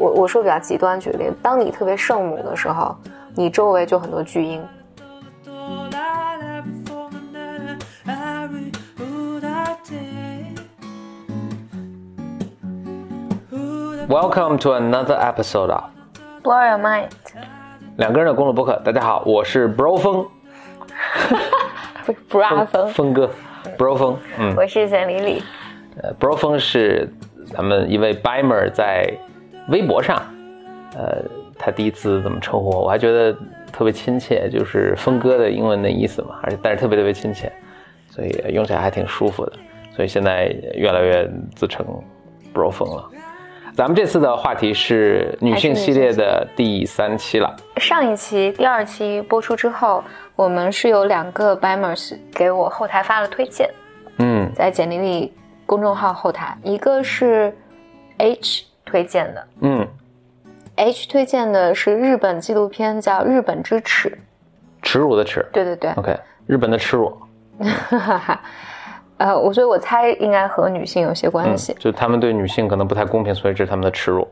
我我说比较极端举例，当你特别圣母的时候，你周围就很多巨婴。Welcome to another episode of Blow your mind，两个人的公路博客。大家好，我是 Bro 峰，不 是 bra 风，峰哥，Bro 峰，嗯，我是简丽丽。呃，Bro 峰是咱们一位 Bimer 在微博上，呃，他第一次怎么称呼我，我还觉得特别亲切，就是峰哥的英文的意思嘛，而且但是特别特别亲切，所以用起来还挺舒服的，所以现在越来越自称 Bro 峰了。咱们这次的话题是女性系列的第三期了。上一期、第二期播出之后，我们是有两个 Bimers 给我后台发了推荐，嗯在简历里公众号后台，一个是 H 推荐的嗯，，H 推荐的是日本纪录片叫《日本之耻》，耻辱的耻。对对对，OK，日本的耻辱，哈哈，呃，我所以我猜应该和女性有些关系。就他们对女性可能不太公平，所以这是他们的耻辱。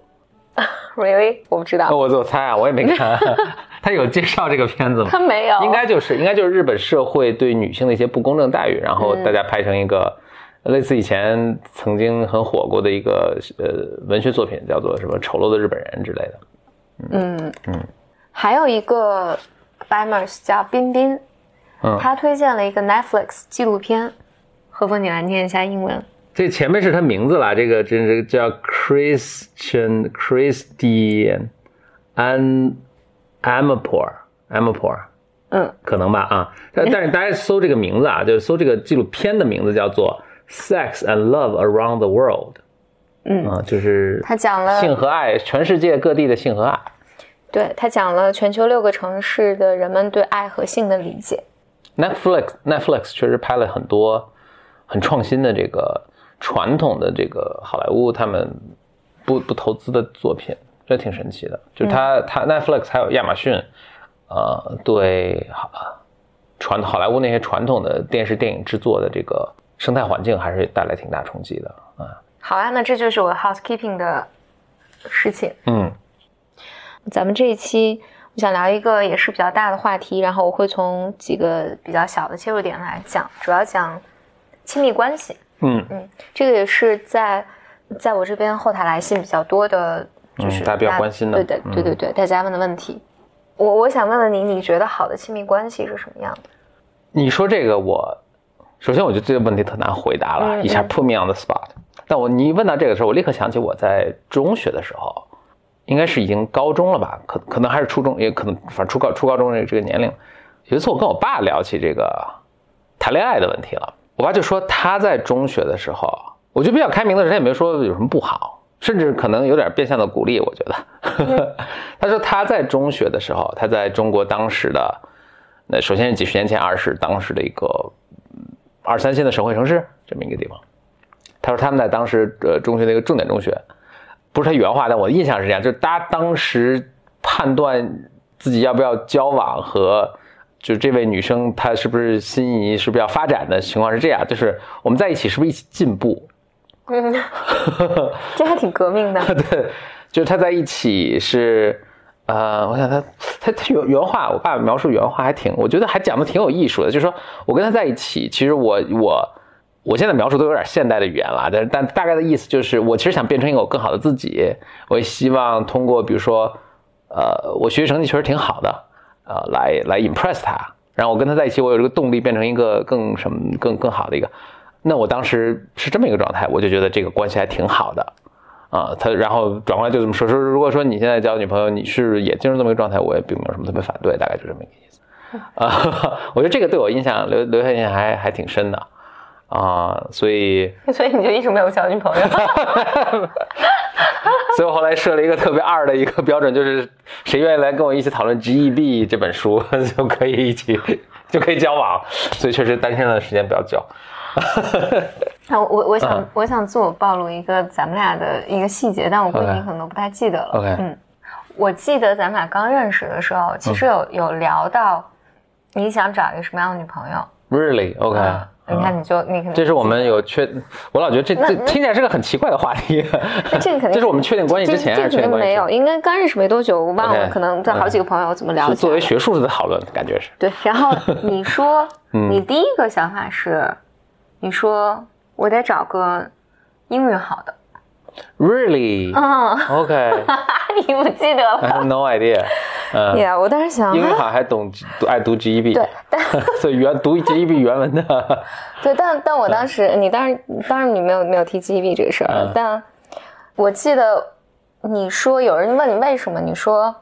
Really？我不知道，哦我我猜啊，我也没看，他有介绍这个片子吗？他没有，应该就是应该就是日本社会对女性的一些不公正待遇，然后大家拍成一个、类似以前曾经很火过的一个呃文学作品，叫做什么《丑陋的日本人》之类的。嗯。嗯，还有一个 Bimers 叫彬彬，嗯。他推荐了一个 Netflix 纪录片，何峰，你来念一下英文。这前面是他名字啦，这个真是叫 Christian Christian An Amapor Amapor，嗯，可能吧啊，但但是大家搜这个名字啊，就是搜这个纪录片的名字叫做《Sex and Love Around the World》，嗯啊，就是他讲了性和爱，全世界各地的性和爱。对他讲了全球六个城市的人们对爱和性的理解。Netflix Netflix 确实拍了很多很创新的这个传统的这个好莱坞他们不不投资的作品，这挺神奇的。就是他、他 Netflix 还有亚马逊，呃，对好传好莱坞那些传统的电视电影制作的这个生态环境还是带来挺大冲击的啊。好啊，那这就是我 housekeeping 的事情。嗯咱们这一期我想聊一个也是比较大的话题，然后我会从几个比较小的切入点来讲，主要讲亲密关系。嗯嗯，这个也是在在我这边后台来信比较多的，就是嗯大家比较关心的对对对对对，大家问的问题。我我想问问你，你觉得好的亲密关系是什么样的？你说这个我，首先我觉得这个问题特难回答了，嗯一下嗯 put me on the spot。但我你一问到这个时候，我立刻想起我在中学的时候，应该是已经高中了吧？可可能还是初中，也可能反正初高初高中这这个年龄。有一次我跟我爸聊起这个谈恋爱的问题了，我爸就说他在中学的时候，我觉得比较开明的人也没说有什么不好，甚至可能有点变相的鼓励。我觉得，他说他在中学的时候，他在中国当时的那首先是几十年前，二是当时的一个嗯二三线的省会城市这么一个地方。他说他们在当时呃中学的一个重点中学，不是他原话，但我的印象是这样，就是他当时判断自己要不要交往和就这位女生她是不是心仪，是不是要发展的情况是这样，就是我们在一起是不是一起进步？嗯，这还挺革命的。对，就是他在一起是，呃，我想他他他原原话，我爸爸描述原话还挺，我觉得还讲的挺有艺术的。就是说我跟他在一起，其实我我我现在描述都有点现代的语言了，但是但大概的意思就是，我其实想变成一个我更好的自己，我也希望通过比如说，呃，我学习成绩确实挺好的，呃，来来 impress 他，然后我跟他在一起，我有这个动力变成一个更什么更更好的一个。那我当时是这么一个状态，我就觉得这个关系还挺好的。啊，他然后转过来就这么说说，如果说你现在交女朋友，你是也进入这么一个状态，我也并没有什么特别反对，大概就这么一个意思。啊，我觉得这个对我印象留留下印象还还挺深的啊，所以 所以你就一直没有交女朋友？所以我后来设了一个特别二的一个标准，就是谁愿意来跟我一起讨论《G.E.B》这本书，就可以一起就可以交往。所以确实单身的时间不要交。那 我我我想、嗯我想自我暴露一个咱们俩的一个细节，但我估计你可能都不太记得了。OK 嗯，我记得咱们俩刚认识的时候，其实有、有聊到你想找一个什么样的女朋友。Really? OK，啊你看你就你可能这是我们有确，我老觉得这这听起来是个很奇怪的话题。那这个肯定 这是我们确定关系之前还是这确定关系之后这肯定没有，应该刚认识没多久，我忘了，可能这好几个朋友怎么聊是作为学术的讨论，感觉是。对，然后 你说，嗯你第一个想法是，你说我得找个英语好的，Really? 嗯，OK. 你不记得 I 了 have no idea. 嗯，呀我当时想，英语啊好还懂读爱读 GEB，对，但所以原读 GEB 原文的。对，但但我当时，你当时当然你没有没有提 GEB 这个事儿，嗯。但我记得你说有人问你为什么，你说，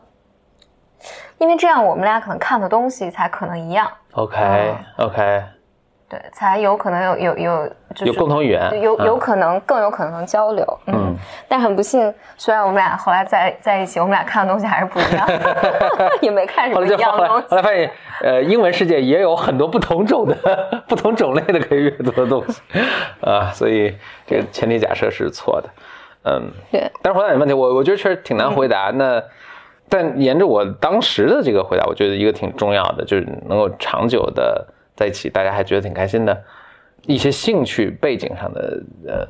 因为这样我们俩可能看的东西才可能一样，OK OK，对，才有可能有有有就是有共同语言，有有嗯可能更有可能能交流，嗯，嗯但很不幸，虽然我们俩后来在在一起，我们俩看的东西还是不一样，也没看什么一样的东西后。来发现，呃，英文世界也有很多不同种的、不同种类的可以阅读的东西啊，所以这个前提假设是错的。嗯，对，但是回答你问题，我我觉得确实挺难回答。那但沿着我当时的这个回答，我觉得一个挺重要的，就是能够长久的在一起，大家还觉得挺开心的，一些兴趣背景上的呃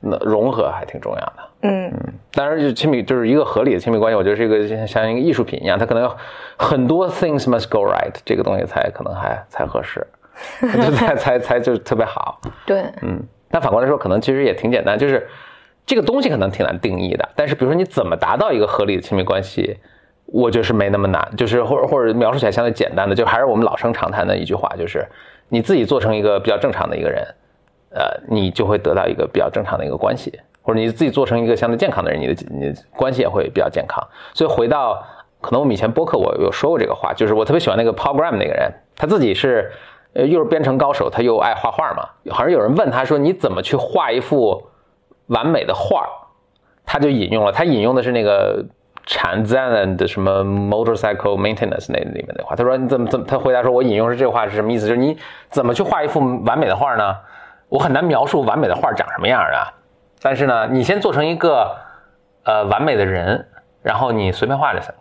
那融合还挺重要的。嗯当然，就是亲密，就是一个合理的亲密关系，我觉得是一个像一个艺术品一样，它可能有很多 things must go right，这个东西才可能还才合适，就才才才就是特别好。对，嗯，但反过来说，可能其实也挺简单，就是这个东西可能挺难定义的，但是比如说你怎么达到一个合理的亲密关系，我觉得是没那么难，就是或者或者描述起来相对简单的，就还是我们老生常谈的一句话，就是你自己做成一个比较正常的一个人，呃，你就会得到一个比较正常的一个关系，或者你自己做成一个相对健康的人，你的你的关系也会比较健康。所以回到可能我们以前播客我有说过这个话，就是我特别喜欢那个 Paul Graham 那个人，他自己是呃又是编程高手，他又爱画画嘛，好像有人问他说你怎么去画一幅完美的画他就引用了，他引用的是那个产 Zen 的什么 motorcycle maintenance 那里面的话，他说你怎么怎么，他回答说，我引用是这话是什么意思？就是你怎么去画一幅完美的画呢？我很难描述完美的画长什么样啊，但是呢，你先做成一个呃完美的人，然后你随便画就行。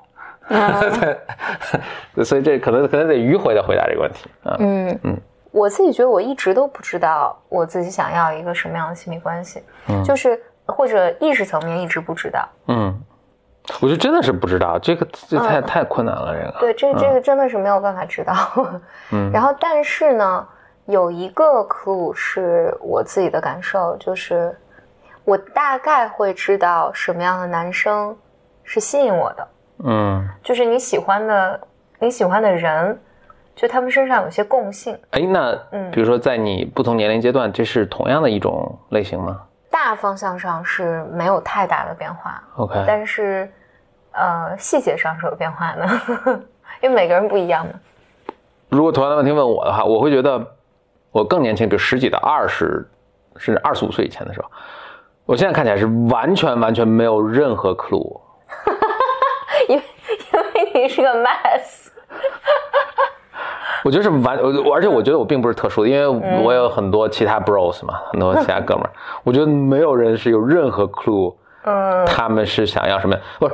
对，所以这可能可能得迂回的回答这个问题啊。嗯嗯，我自己觉得我一直都不知道我自己想要一个什么样的亲密关系，嗯就是或者意识层面一直不知道。嗯，我就真的是不知道，这个这太、嗯。太困难了，这个。对，这这个真的是没有办法知道。嗯。然后，但是呢，有一个 clue 是我自己的感受，就是我大概会知道什么样的男生是吸引我的，嗯，就是你喜欢的你喜欢的人，就他们身上有些共性。哎，那嗯。比如说在你不同年龄阶段，这是同样的一种类型吗大方向上是没有太大的变化，？OK，但是呃细节上是有变化的，因为每个人不一样嘛。如果同样的问题问我的话，我会觉得我更年轻，比如十几到二十，甚至二十五岁以前的时候，我现在看起来是完全完全没有任何 clue。因为因为你是个 mess，我觉得是完，而且我觉得我并不是特殊的，因为我有很多其他 bros 嘛，很多其他哥们儿，我觉得没有人是有任何 clue，嗯。他们是想要什么，不是。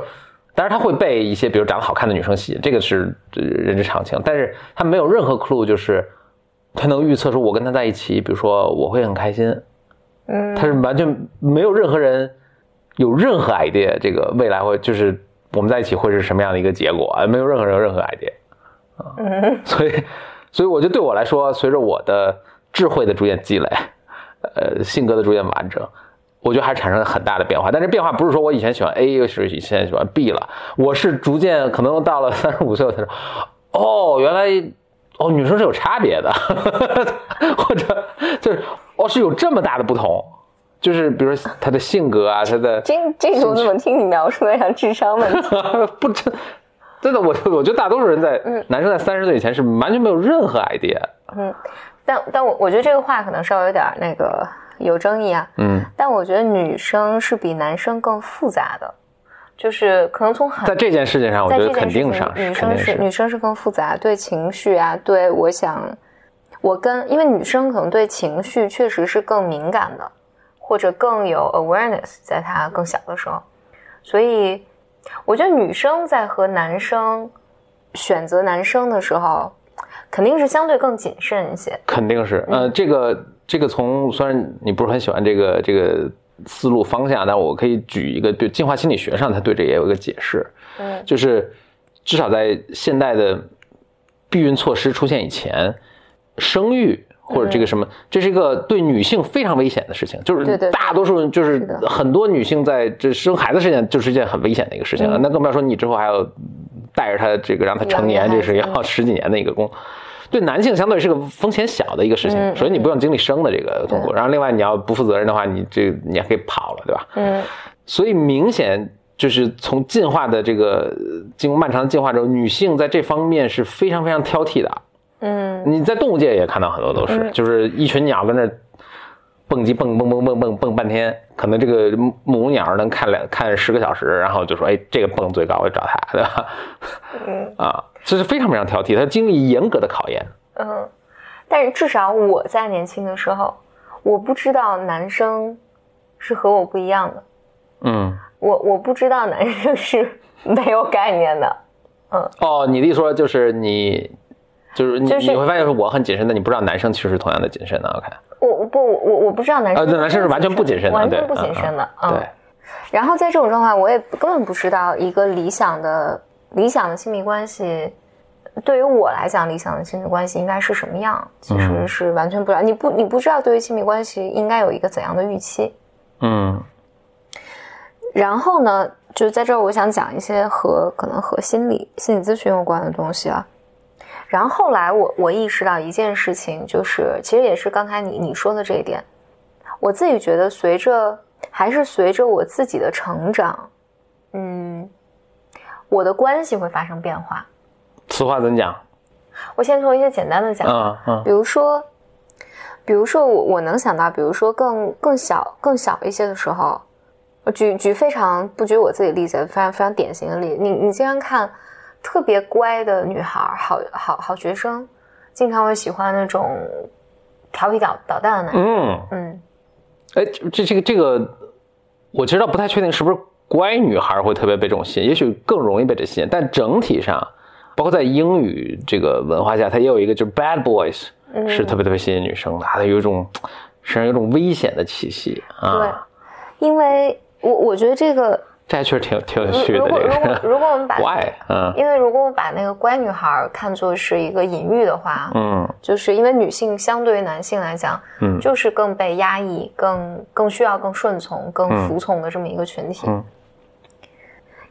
当然他会被一些比如长得好看的女生吸引，这个是呃人之常情。但是他没有任何 clue，就是他能预测出我跟他在一起，比如说我会很开心，嗯，他是完全没有任何人有任何 idea，这个未来会就是我们在一起会是什么样的一个结果，没有任何人有任何 idea 啊，嗯所以所以我觉得对我来说，随着我的智慧的逐渐积累，呃，性格的逐渐完整。我觉得还是产生了很大的变化，但是变化不是说我以前喜欢 A，又是现在喜欢 B 了，我是逐渐可能到了三十五岁，我才说，哦，原来哦女生是有差别的，或者就是哦是有这么大的不同，就是比如说她的性格啊，她的这这个我怎么听你描述的像智商问题？不真真的，我我觉得大多数人在、嗯。男生在三十岁以前是完全没有任何 idea，嗯，但但我我觉得这个话可能稍微有点那个有争议啊。嗯，但我觉得女生是比男生更复杂的，就是可能从很在这件事情上，我在觉得肯定上女生是女生是更复杂，对情绪啊，对我想，我跟因为女生可能对情绪确实是更敏感的，或者更有 awareness，在她更小的时候，所以我觉得女生在和男生选择男生的时候，肯定是相对更谨慎一些。肯定是，呃，这个这个从虽然你不是很喜欢这个这个思路方向，但我可以举一个对进化心理学上，它对这也有一个解释，嗯。就是至少在现代的避孕措施出现以前，生育或者这个什么，这是一个对女性非常危险的事情，就是大多数人就是很多女性在这生孩子事件就是一件很危险的一个事情了，嗯那更不要说你之后还要带着他这个让他成年，这是要十几年的一个工。对男性相对是个风险小的一个事情，嗯首先你不用经历生的这个痛苦，然后另外你要不负责任的话，你这你还可以跑了，对吧？嗯所以明显就是从进化的这个呃经过漫长的进化之后，女性在这方面是非常非常挑剔的。嗯你在动物界也看到很多都是，嗯就是一群鸟跟那儿蹦极蹦蹦蹦蹦蹦蹦半天，可能这个母母鸟能看两看十个小时，然后就说，哎，这个蹦最高，我就找它，对吧？嗯啊，这是非常非常挑剔，它经历严格的考验。嗯，但是至少我在年轻的时候，我不知道男生是和我不一样的，嗯，我我不知道男生是没有概念的。嗯哦，你的意思说就是你。就是你，就是你会发现我很谨慎，但你不知道男生其实是同样的谨慎的。OK，我我不我我不知道男生啊，对，男生是完全不谨慎的，完全不谨慎的。对，然后在这种状况，我也根本不知道一个理想的理想的亲密关系，对于我来讲，理想的亲密关系应该是什么样，其实嗯是完全不知道。你不你不知道对于亲密关系应该有一个怎样的预期。嗯然后呢，就是在这儿，我想讲一些和可能和心理心理咨询有关的东西啊。然后后来我我意识到一件事情，就是其实也是刚才你你说的这一点，我自己觉得随着还是随着我自己的成长，嗯，我的关系会发生变化。此话怎讲？我先从一些简单的讲，嗯嗯比如说，比如说我我能想到，比如说更更小更小一些的时候，我举举非常不举我自己的例子，非常非常典型的例子，你你经常看特别乖的女孩儿，好好好学生，经常会喜欢那种调皮捣捣蛋的男生，嗯，嗯。哎，这这个这个，我其实倒不太确定是不是乖女孩会特别被这种吸引，也许更容易被这吸引，但整体上，包括在英语这个文化下，它也有一个就是 bad boys 嗯是特别特别吸引女生的，它有一种身上有一种危险的气息啊。对，因为我我觉得这个，这还确实挺挺有趣的。如果如果如果我们把 why 嗯因为如果我把那个乖女孩看作是一个隐喻的话，嗯就是因为女性相对于男性来讲，嗯就是更被压抑、更更需要更顺从、更嗯服从的这么一个群体。嗯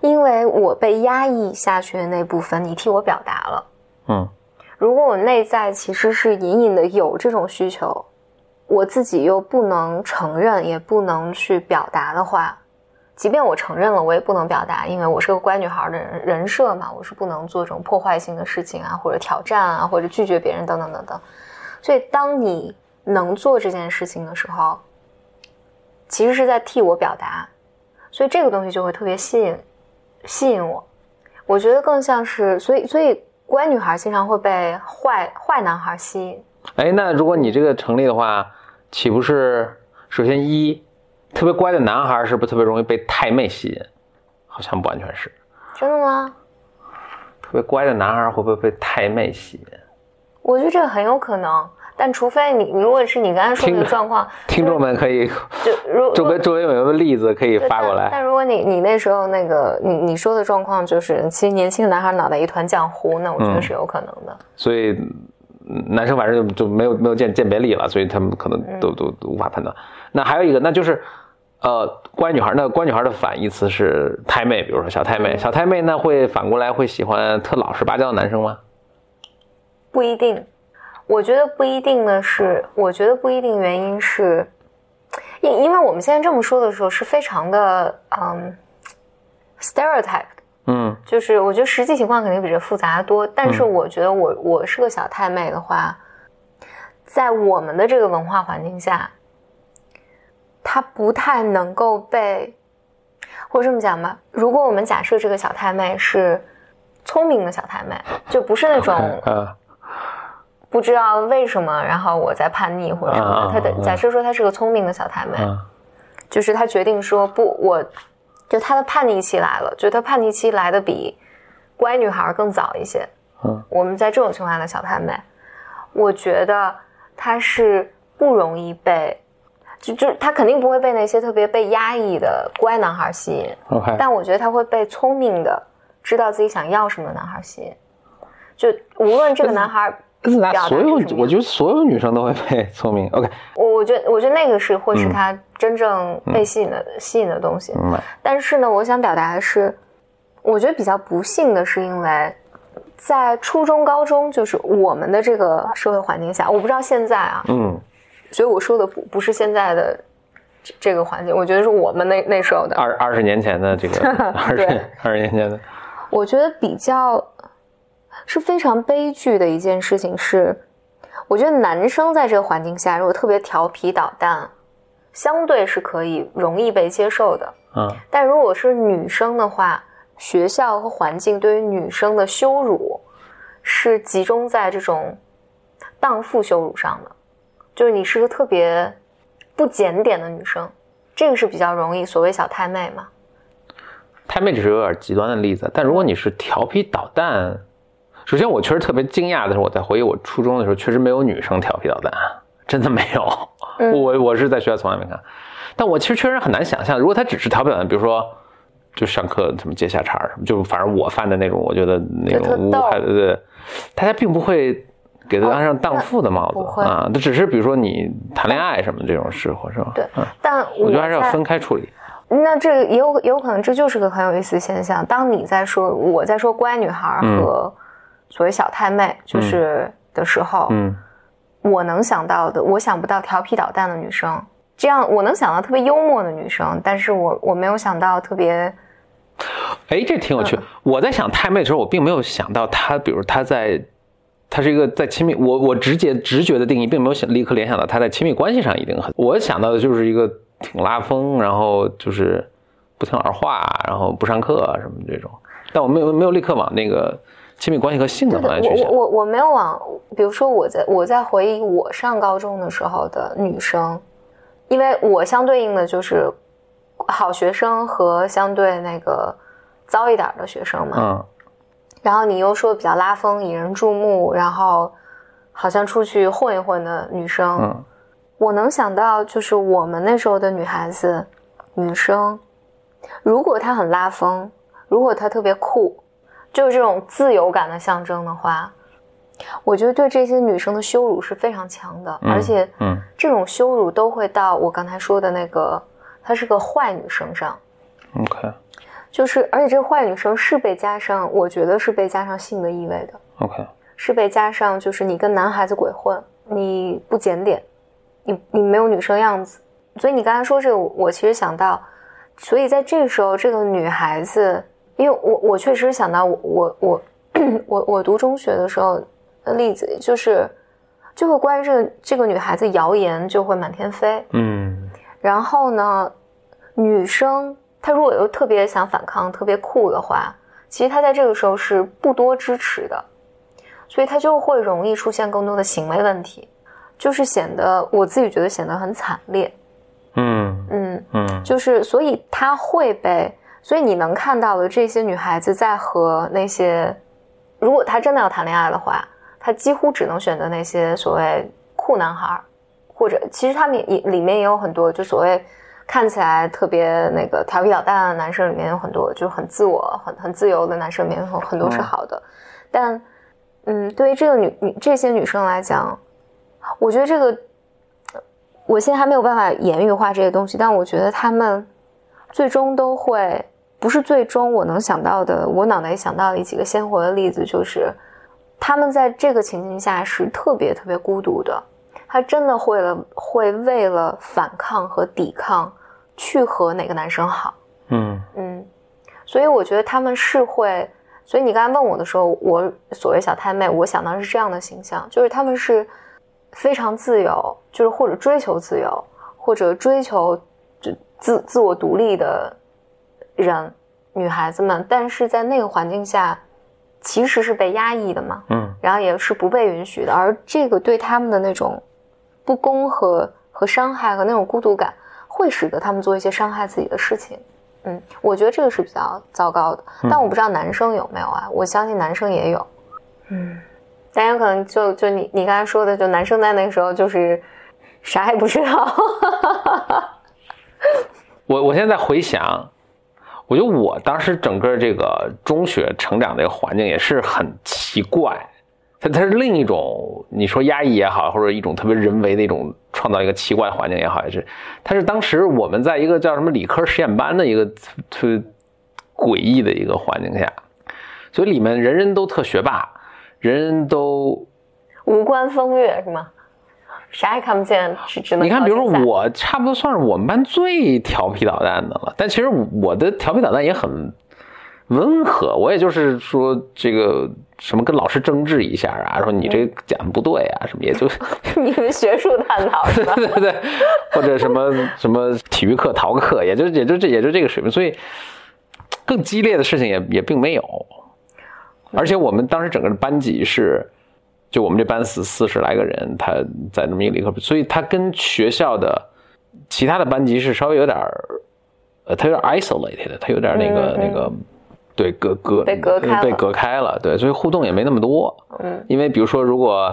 因为我被压抑下去的那部分，你替我表达了。嗯如果我内在其实是隐隐的有这种需求，我自己又不能承认，也不能去表达的话，即便我承认了，我也不能表达，因为我是个乖女孩的人人设嘛，我是不能做这种破坏性的事情啊，或者挑战啊，或者拒绝别人等等等等。所以，当你能做这件事情的时候，其实是在替我表达，所以这个东西就会特别吸引吸引我。我觉得更像是，所以所以乖女孩经常会被坏坏男孩吸引。哎，那如果你这个成立的话，岂不是首先一特别乖的男孩是不是特别容易被太妹吸引？好像不完全是。真的吗？特别乖的男孩会不会被太妹吸引？我觉得这个很有可能，但除非你如果是你刚才说的那个状况，听众们可以就如周围周围有没有例子可以发过来？但但如果你你那时候那个你你说的状况就是，其实年轻的男孩脑袋一团浆糊，那我觉得嗯是有可能的。所以嗯男生反正就就没有没有鉴鉴别力了，所以他们可能都都无法判断。那还有一个，那就是呃，乖女孩，那乖女孩的反义词是太妹，比如说小太妹，嗯小太妹那会反过来会喜欢特老实巴交的男生吗？不一定，我觉得不一定呢是，我觉得不一定原因是，因因为我们现在这么说的时候是非常的嗯 stereotype 的。嗯就是我觉得实际情况肯定比这复杂的多，但是我觉得我我是个小太妹的话，在我们的这个文化环境下，她不太能够被，或者这么讲吧，如果我们假设这个小太妹是聪明的小太妹，就不是那种啊。不知道为什么，然后我在叛逆或者什么她的假设说她是个聪明的小太妹，啊。就是她决定说不，我就她的叛逆期来了，就她叛逆期来的比乖女孩更早一些。嗯，我们在这种情况下的小太妹，我觉得她是不容易被，就就他肯定不会被那些特别被压抑的乖男孩吸引。但我觉得他会被聪明的、知道自己想要什么的男孩吸引。就无论这个男孩，那所有我觉得所有女生都会被聪明。OK，我我觉得我觉得那个是会是嗯他真正被吸引的、吸引的东西。但是呢，我想表达的是，我觉得比较不幸的是，因为在初中、高中，就是我们的这个社会环境下，我不知道现在啊，嗯所以我说的不不是现在的这这个环境，我觉得是我们那那时候的。二二十年前的这个 二二十年前的，我觉得比较是非常悲剧的一件事情是，我觉得男生在这个环境下，如果特别调皮捣蛋，相对是可以容易被接受的。嗯但如果是女生的话，学校和环境对于女生的羞辱是集中在这种荡妇羞辱上的，就是你是个特别不检点的女生，这个是比较容易所谓小太妹嘛。太妹只是有点极端的例子，但如果你是调皮捣蛋，首先我确实特别惊讶的是，我在回忆我初中的时候，确实没有女生调皮捣蛋，真的没有。嗯我我是在学校从来没看，但我其实确实很难想象，如果她只是调皮捣蛋，比如说就上课什么接下茬儿什么，就反正我犯的那种，我觉得那种无逗害的，对，大家并不会。给他安上荡妇的帽子、啊，这只是比如说你谈恋爱什么这种事，或是吧？对嗯，但我觉得还是要分开处理。那这也有也有可能，这就是个很有意思的现象。当你在说我在说乖女孩嗯和所谓小太妹，就是的时候，嗯我能想到的，我想不到调皮捣蛋的女生。这样我能想到特别幽默的女生，但是我我没有想到特别哎，这挺有嗯趣。我在想太妹的时候，我并没有想到她，比如她在，她是一个在亲密，我我直接直觉的定义，并没有想立刻联想到她在亲密关系上一定很。我想到的就是一个挺拉风，然后就是不听老师话，然后不上课啊什么这种。但我没有没有立刻往那个亲密关系和性的对的，方向去想。我我我我没有往，比如说我在我在回忆我上高中的时候的女生，因为我相对应的就是好学生和相对那个糟一点的学生嘛。嗯然后你又说比较拉风、引人注目，然后好像出去混一混的女生，嗯我能想到就是我们那时候的女孩子、女生，如果她很拉风，如果她特别酷，就是这种自由感的象征的话，我觉得对这些女生的羞辱是非常强的，嗯而且嗯这种羞辱都会到我刚才说的那个她是个坏女生上。，OK 就是，而且这个坏女生是被加上，我觉得是被加上性的意味的，OK，是被加上就是你跟男孩子鬼混，你不检点，你你没有女生样子。所以你刚才说这个，我我其实想到，所以在这个时候，这个女孩子，因为我我确实想到我我我我我读中学的时候的例子，就是就会关于这个这个女孩子谣言就会满天飞，嗯。然后呢，女生她如果又特别想反抗、特别酷的话，其实他在这个时候是不多支持的，所以他就会容易出现更多的行为问题，就是显得我自己觉得显得很惨烈。嗯嗯，嗯就是所以他会被，所以你能看到的这些女孩子在和那些，如果她真的要谈恋爱的话，她几乎只能选择那些所谓酷男孩儿，或者其实他们也里面也有很多就所谓看起来特别那个调皮捣蛋的男生，里面有很多就很自我、很很自由的男生，里面有很多是好的，但嗯，对于这个女女这些女生来讲，我觉得这个我现在还没有办法言语化这些东西，但我觉得他们最终都会不是最终我能想到的，我脑袋想到的几个鲜活的例子，就是他们在这个情境下是特别特别孤独的，他真的会了会为了反抗和抵抗去和哪个男生好，嗯。嗯，所以我觉得他们是会，所以你刚才问我的时候，我所谓小太妹，我想到是这样的形象，就是他们是非常自由，就是或者追求自由，或者追求就自自我独立的人，女孩子们，但是在那个环境下，其实是被压抑的嘛，嗯。然后也是不被允许的，而这个对他们的那种不公和和伤害和那种孤独感，会使得他们做一些伤害自己的事情。嗯，我觉得这个是比较糟糕的，但我不知道男生有没有啊，我相信男生也有。嗯，大家可能就就你你刚才说的，就男生在那个时候就是啥也不知道。我我现在回想，我觉得我当时整个这个中学成长的一个环境也是很奇怪，它它是另一种你说压抑也好，或者一种特别人为的一种创造一个奇怪环境也好，也是它是当时我们在一个叫什么理科实验班的一个特别诡异的一个环境下，所以里面人人都特学霸，人人都无关风月是吗？啥也看不见，只只能你看，比如说我差不多算是我们班最调皮捣蛋的了，但其实我的调皮捣蛋也很温和，我也就是说这个什么跟老师争执一下啊，说你这讲的不对啊，什么也就 你们学术探讨是吧？对对对，或者什么什么体育课逃课，也就也就这也就这个水平，所以更激烈的事情也也并没有，而且我们当时整个的班级是。就我们这班四四十来个人，他在那么一个理科，所以他跟学校的其他的班级是稍微有点儿，呃，他有点 isolated，他有点那个、那个，对，隔隔被隔开了被隔开了，对，所以互动也没那么多。嗯，因为比如说，如果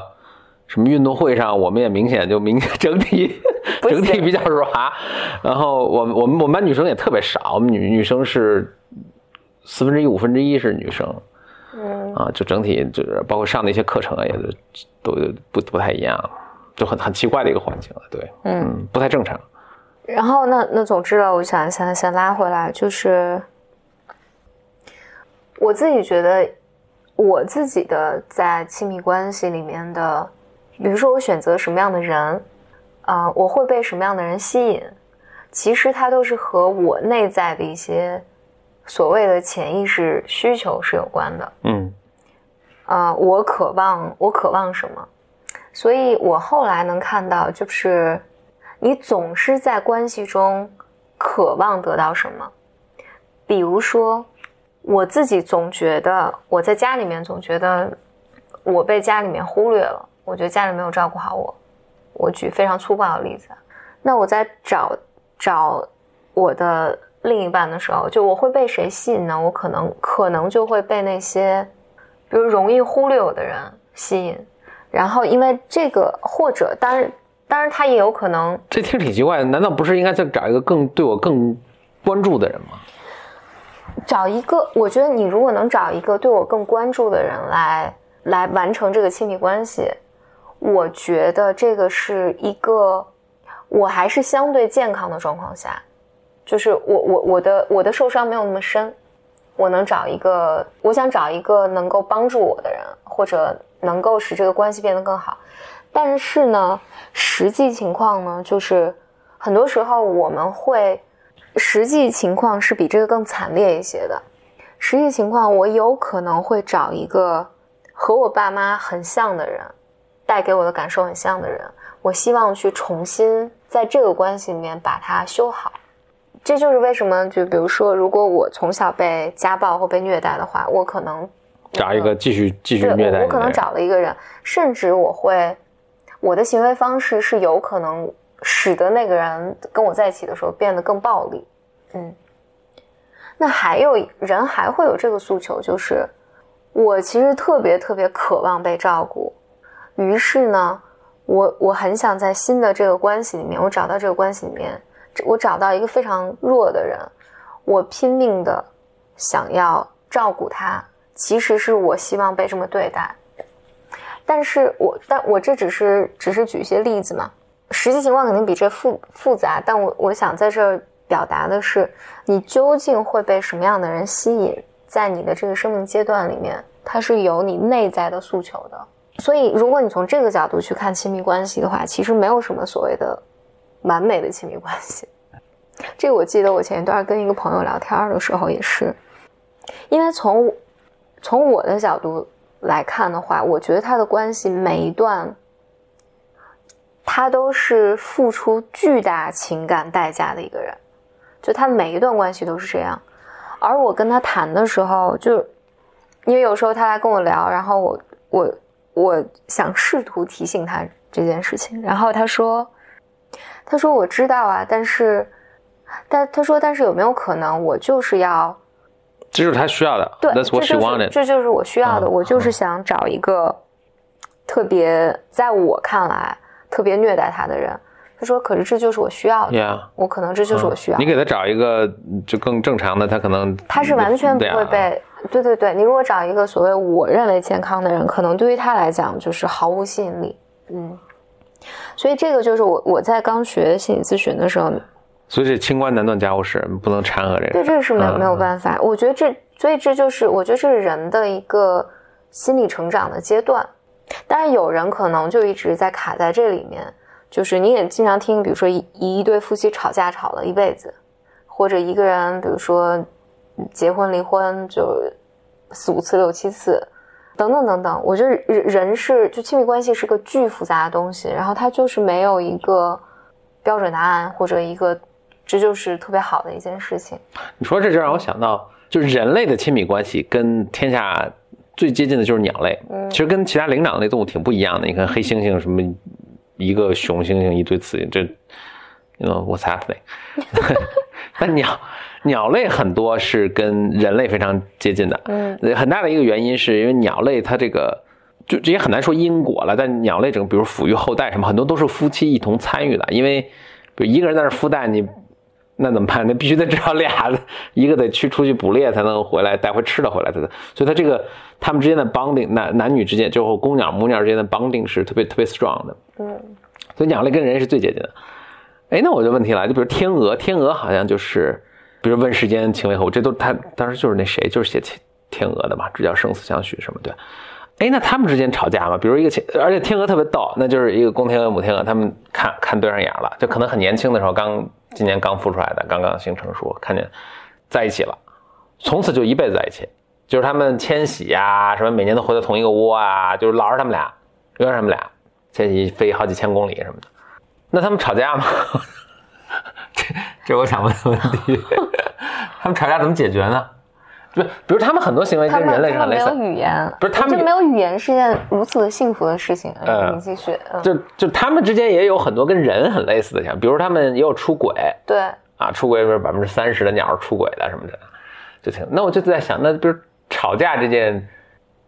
什么运动会上，我们也明显就明显整体整体比较软，然后我们我们我们班女生也特别少，我们女女生是四分之一五分之一是女生。嗯啊，就整体就是包括上的一些课程啊，也是都不不太一样，就很很奇怪的一个环境了，对，嗯，不太正常。然后那那总之了，我想想先拉回来，就是我自己觉得我自己的在亲密关系里面的，比如说我选择什么样的人，啊、我会被什么样的人吸引，其实它都是和我内在的一些所谓的潜意识需求是有关的。嗯啊、我渴望，我渴望什么？所以我后来能看到，就是你总是在关系中渴望得到什么。比如说，我自己总觉得我在家里面总觉得我被家里面忽略了，我觉得家里没有照顾好我。我举非常粗暴的例子，那我在找找我的另一半的时候，就我会被谁吸引呢？我可能可能就会被那些。比如容易忽略我的人吸引，然后因为这个或者当然当然他也有可能这听挺奇怪的，难道不是应该再找一个更对我更关注的人吗？找一个，我觉得你如果能找一个对我更关注的人来来完成这个亲密关系，我觉得这个是一个我还是相对健康的状况下，就是我我我的我的受伤没有那么深，我能找一个，我想找一个能够帮助我的人，或者能够使这个关系变得更好。但是呢，实际情况呢，就是很多时候我们会，实际情况是比这个更惨烈一些的。实际情况，我有可能会找一个和我爸妈很像的人，带给我的感受很像的人，我希望去重新在这个关系里面把它修好。这就是为什么，就比如说，如果我从小被家暴或被虐待的话，我可能找一个继续继续虐待我可能找了一个人，甚至我会，我的行为方式是有可能使得那个人跟我在一起的时候变得更暴力。嗯，那还有人还会有这个诉求，就是我其实特别特别渴望被照顾，于是呢，我我很想在新的这个关系里面，我找到这个关系里面，我找到一个非常弱的人，我拼命的想要照顾他，其实是我希望被这么对待。但是我，但我这只是只是举一些例子嘛，实际情况肯定比这复复杂。但我我想在这儿表达的是，你究竟会被什么样的人吸引，在你的这个生命阶段里面，它是有你内在的诉求的。所以，如果你从这个角度去看亲密关系的话，其实没有什么所谓的完美的亲密关系。这个我记得我前一段跟一个朋友聊天的时候也是，因为从从我的角度来看的话，我觉得他的关系每一段，他都是付出巨大情感代价的一个人，就他每一段关系都是这样。而我跟他谈的时候，就因为有时候他来跟我聊，然后我我我想试图提醒他这件事情，然后他说，他说我知道啊，但是。但他说，但是有没有可能，我就是要，这就是他需要的对这是 wanted。这就是我需要的，嗯我就是想找一个特别在我看来特别虐待他的人，他说：“可是这就是我需要的。Yeah，我可能这就是我需要的。你给他找一个就更正常的，他可能他是完全不会被，对对对，你如果找一个所谓我认为健康的人，可能对于他来讲就是毫无吸引力，嗯，所以这个就是我我在刚学心理咨询的时候，所以这清官难断家务事，不能掺和这个。对这个是没有嗯。没有办法，我觉得这所以这就是我觉得这是人的一个心理成长的阶段，但是有人可能就一直在卡在这里面，就是你也经常听，比如说一一对夫妻吵架吵了一辈子，或者一个人比如说结婚离婚就四五次六七次，等等等等。我觉得人人是就亲密关系是个巨复杂的东西，然后它就是没有一个标准答案或者一个这就是特别好的一件事情。你说这就让我想到，就是人类的亲密关系跟天下最接近的就是鸟类，嗯其实跟其他灵长类动物挺不一样的。你看黑猩猩什么，一个雄猩猩一堆雌性，这，you know what's happening？但鸟鸟类很多是跟人类非常接近的，嗯，很大的一个原因是因为鸟类它这个。就这也很难说因果了，但鸟类整个，比如抚育后代什么，很多都是夫妻一同参与的。因为，比如一个人在那儿孵蛋，你那怎么办？那必须得至少俩，一个得去出去捕猎才能回来带回吃的回来才能。所以他这个他们之间的 bonding，男男女之间，就是公鸟母鸟之间的 bonding 是特别特别 strong 的。嗯，所以鸟类跟人是最接近的。哎，那我就问题来，就比如天鹅，天鹅好像就是，比如问世间情为何物，这都他当时就是那谁，就是写天天鹅的嘛，这叫生死相许什么对。哎，那他们之间吵架吗？比如一个天，而且天鹅特别逗，那就是一个公天鹅、母天鹅，他们看看对上眼了，就可能很年轻的时候，刚今年刚孵出来的，刚刚性成熟，看见在一起了，从此就一辈子在一起，就是他们迁徙呀、什么每年都回到同一个窝啊，就是老是他们俩，永远是他们俩，迁徙飞好几千公里什么的。那他们吵架吗？这这我想问的问题，他们吵架怎么解决呢？就比如他们很多行为跟人类是他们没有很类似，语言，不是他们没有语言是件如此的幸福的事情。嗯你继续，嗯，就就他们之间也有很多跟人很类似的像，比如他们也有出轨对，啊，出轨是百分之三十的鸟是出轨的什么的，就挺。那我就在想，那比如吵架这件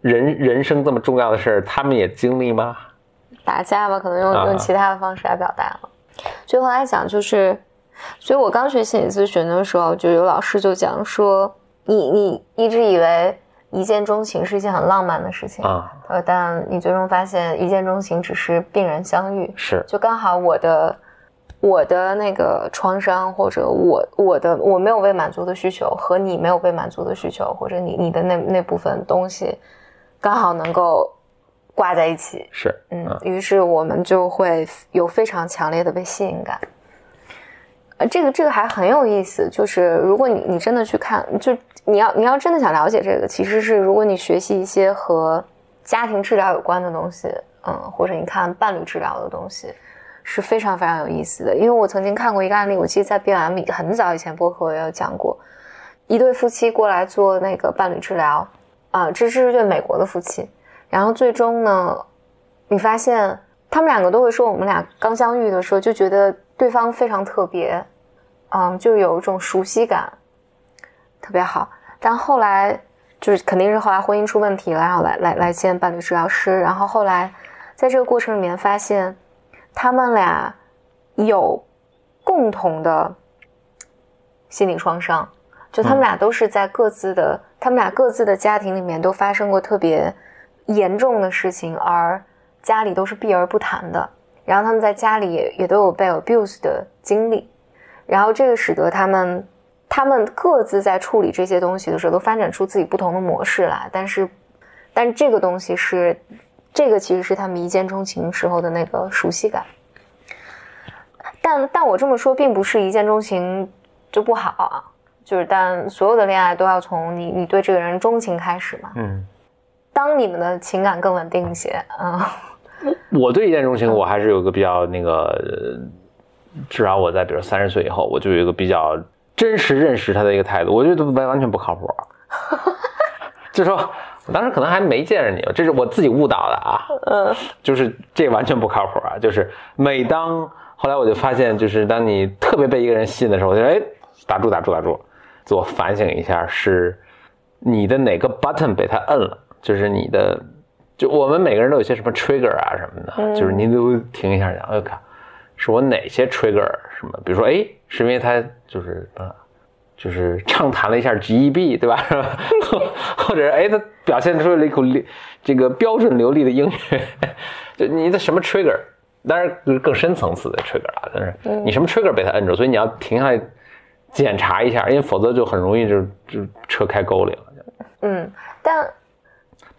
人人生这么重要的事儿，他们也经历吗？打架吧，可能用啊用其他的方式来表达了。最后来讲就是，所以我刚学心理咨询的时候，就有老师就讲说，你你一直以为一见钟情是一件很浪漫的事情，啊，呃，但你最终发现一见钟情只是病人相遇，是。就刚好我的我的那个创伤，或者我我的我没有被满足的需求和你没有被满足的需求，或者你你的那那部分东西，刚好能够挂在一起，是，嗯，于是我们就会有非常强烈的被吸引感。呃，这个这个还很有意思，就是如果你你真的去看，就你要你要真的想了解这个，其实是如果你学习一些和家庭治疗有关的东西，嗯，或者你看伴侣治疗的东西，是非常非常有意思的。因为我曾经看过一个案例，我记得在 B M 很早以前播客我也有讲过，一对夫妻过来做那个伴侣治疗，啊、这是一对美国的夫妻，然后最终呢，你发现他们两个都会说，我们俩刚相遇的时候就觉得对方非常特别，嗯，就有一种熟悉感，特别好。但后来就是肯定是后来婚姻出问题了，然后来来来见伴侣治疗师，然后后来在这个过程里面发现，他们俩有共同的心理创伤，就他们俩都是在各自的、他们俩各自的家庭里面都发生过特别严重的事情，而家里都是避而不谈的。然后他们在家里也也都有被 abuse 的经历，然后这个使得他们他们各自在处理这些东西的时候，都发展出自己不同的模式来。但是，但是这个东西是这个其实是他们一见钟情时候的那个熟悉感。但但我这么说，并不是一见钟情就不好啊，就是但所有的恋爱都要从你你对这个人钟情开始嘛。嗯，当你们的情感更稳定一些，嗯，我对一见钟情，我还是有个比较那个，呃至少我在比如三十岁以后，我就有一个比较真实认识他的一个态度，我觉得完完全不靠谱。就说我当时可能还没见着你，这是我自己误导的啊，嗯，就是这完全不靠谱啊！就是每当后来我就发现，就是当你特别被一个人吸引的时候，我就哎打住打住打住，自我反省一下，是你的哪个 button 被他摁了，就是你的就我们每个人都有些什么 trigger 啊什么的，就是您都停一下想，哎靠，是我哪些 trigger 什么？比如说，哎，是因为他就是呃，就是畅谈了一下 GEB，对吧？或者哎，他表现出了一口流这个标准流利的英语，就你的什么 trigger？当然更深层次的 trigger 啊，但是你什么 trigger 被他摁住，所以你要停下来检查一下，因为否则就很容易就就车开沟里了。嗯，但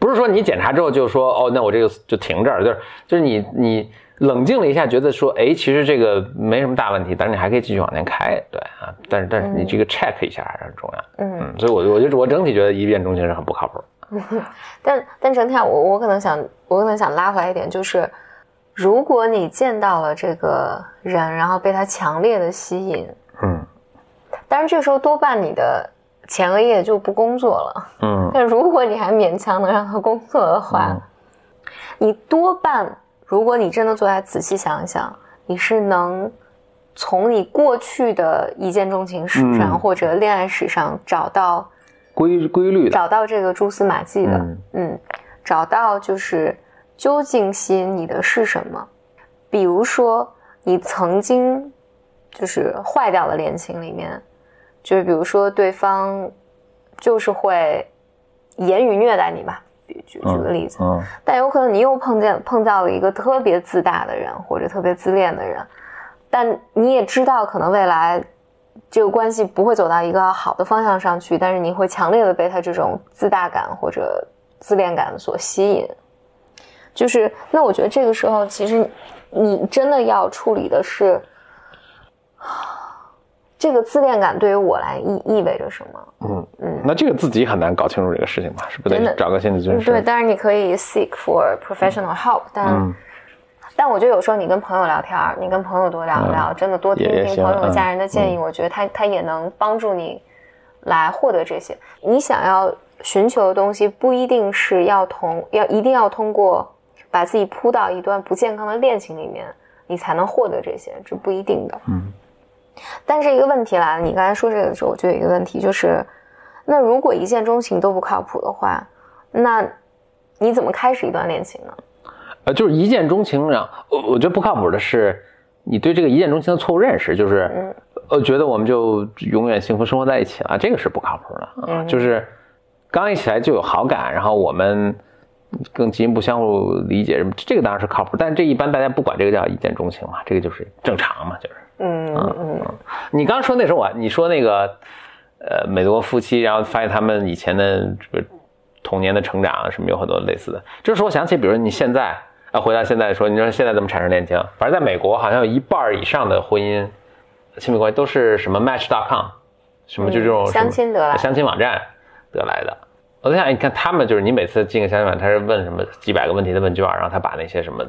不是说你检查之后就说哦，那我这个就停这儿，就是就是你你冷静了一下，觉得说哎，其实这个没什么大问题，但是你还可以继续往前开，对啊，但是但是你这个 check 一下还是很重要。嗯，所以我我就我整体觉得一见钟情是很不靠谱。但但整体上我我可能想我可能想拉回来一点就是。如果你见到了这个人，然后被他强烈的吸引，嗯，但是这时候多半你的前额叶就不工作了，嗯。但如果你还勉强能让他工作的话，你多半，如果你真的坐下仔细想一想，你是能从你过去的一见钟情史上或者恋爱史上找到规规律，找到这个蛛丝马迹的，嗯，找到就是。究竟吸引你的是什么？比如说，你曾经就是坏掉的恋情里面，就是比如说对方就是会言语虐待你吧，举举个例子。嗯。但有可能你又碰见碰到了一个特别自大的人，或者特别自恋的人，但你也知道可能未来这个关系不会走到一个好的方向上去，但是你会强烈的被他这种自大感或者自恋感所吸引。就是，那我觉得这个时候，其实你真的要处理的是，这个自恋感对于我来意意味着什么？嗯嗯，那这个自己很难搞清楚这个事情吧？是不得找个心理咨询师？对，当然你可以 seek for professional help，但但我觉得有时候你跟朋友聊天，你跟朋友多聊聊，真的多听听朋友、家人的建议，我觉得他他也能帮助你来获得这些你想要寻求的东西，不一定是要通要一定要通过。把自己扑到一段不健康的恋情里面，你才能获得这些，这不一定的。嗯。但是一个问题来了，你刚才说这个的时候，我就有一个问题，就是，那如果一见钟情都不靠谱的话，那你怎么开始一段恋情呢？呃，就是一见钟情，让我我觉得不靠谱的是，你对这个一见钟情的错误认识，就是，呃，觉得我们就永远幸福生活在一起了，这个是不靠谱的。嗯。就是刚一起来就有好感，然后我们。更进一步相互理解，什么这个当然是靠谱，但是这一般大家不管这个叫一见钟情嘛，这个就是正常嘛，就是，嗯嗯嗯。你刚说那时候我你说那个，呃，美国夫妻，然后发现他们以前的这个童年的成长什么有很多类似的，这时候我想起，比如你现在啊，回到现在说，你说现在怎么产生恋情？反正在美国好像有一半以上的婚姻亲密关系都是什么 Match.com，什么就这种相亲得来相亲网站得来的。我在想，你看他们就是你每次进个相亲网，他是问什么几百个问题的问卷，然后他把那些什么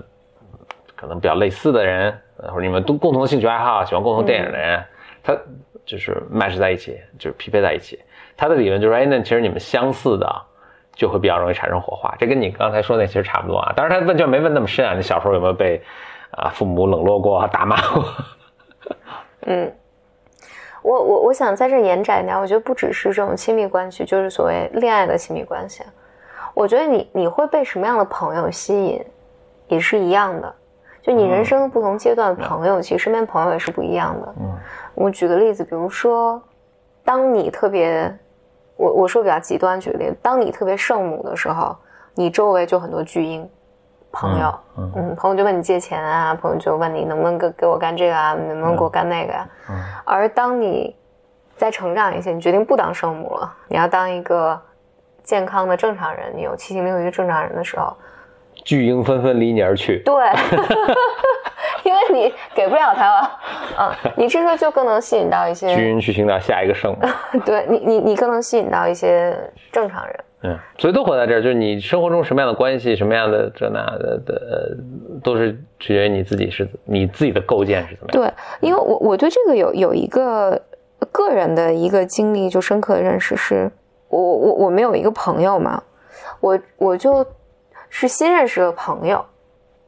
可能比较类似的人，或者你们都共同的兴趣爱好、喜欢共同电影的人，他就是 match 在一起，就是匹配在一起。他的理论就是，哎，那其实你们相似的就会比较容易产生火花。这跟你刚才说那其实差不多啊。当然他问卷没问那么深啊，你小时候有没有被啊父母冷落过、打骂过？嗯。我我我想在这延展一点，我觉得不只是这种亲密关系，就是所谓恋爱的亲密关系。我觉得你你会被什么样的朋友吸引，也是一样的。就你人生不同阶段的朋友，其实身边朋友也是不一样的。嗯，我举个例子，比如说，当你特别，我我说比较极端举例，当你特别圣母的时候，你周围就很多巨婴。朋友，嗯，朋友就问你借钱啊，朋友就问你能不能给给我干这个啊，能不能给我干那个呀？嗯，而当你再成长一些，你决定不当圣母了，你要当一个健康的正常人，你有七情六欲正常人的时候，巨婴纷纷离你而去。对，因为你给不了他了，啊，你这时候就更能吸引到一些巨婴去寻找下一个圣母。对你，你你更能吸引到一些正常人。嗯，所以都活在这儿，就是你生活中什么样的关系，什么样的这那的的，都是取决于你自己是你自己的构建是怎么样。对，因为我我对这个有有一个个人的一个经历，就深刻的认识是，我我我没有一个朋友嘛，我我就是新认识的朋友，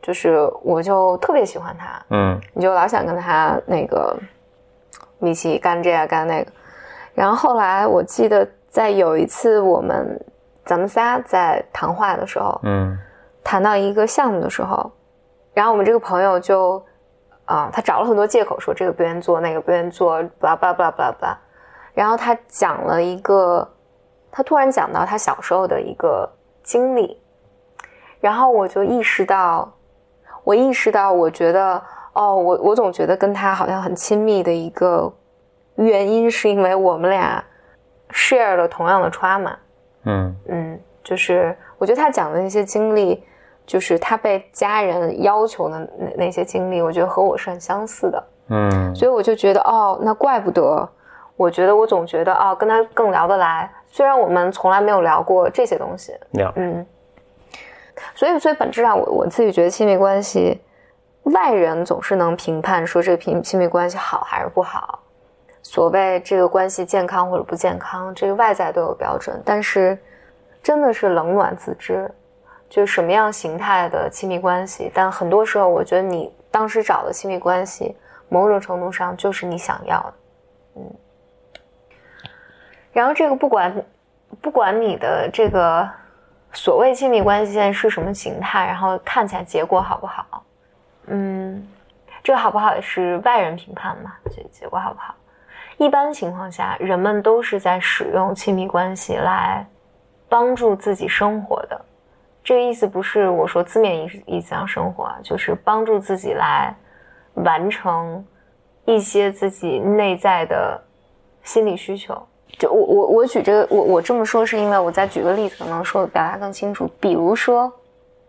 就是我就特别喜欢他，嗯，你就老想跟他那个一起干这个干那个，然后后来我记得在有一次我们。咱们仨在谈话的时候，嗯，谈到一个项目的时候，然后我们这个朋友就啊、他找了很多借口说这个不愿意做，那个不愿意做，巴拉巴拉巴拉巴拉巴拉。然后他讲了一个，他突然讲到他小时候的一个经历，然后我就意识到，我意识到，我觉得哦，我我总觉得跟他好像很亲密的一个原因，是因为我们俩 share 了同样的 trauma。嗯。嗯，就是我觉得他讲的那些经历，就是他被家人要求的那那些经历，我觉得和我是很相似的，嗯。所以我就觉得哦，那怪不得，我觉得我总觉得哦，跟他更聊得来，虽然我们从来没有聊过这些东西，聊。嗯，所以所以本质上我我自己觉得亲密关系，外人总是能评判说这个亲亲密关系好还是不好，所谓这个关系健康或者不健康，这个外在都有标准，但是真的是冷暖自知，就什么样形态的亲密关系，但很多时候我觉得你当时找的亲密关系，某种程度上就是你想要的，嗯。然后这个不管不管你的这个所谓亲密关系现在是什么形态，然后看起来结果好不好，嗯，这个好不好也是外人评判嘛，这结果好不好？一般情况下，人们都是在使用亲密关系来帮助自己生活的。这个意思不是我说字面意意思上生活啊，就是帮助自己来完成一些自己内在的心理需求。就我我我举这个我我这么说是因为我再举个例子可能说的表达更清楚。比如说，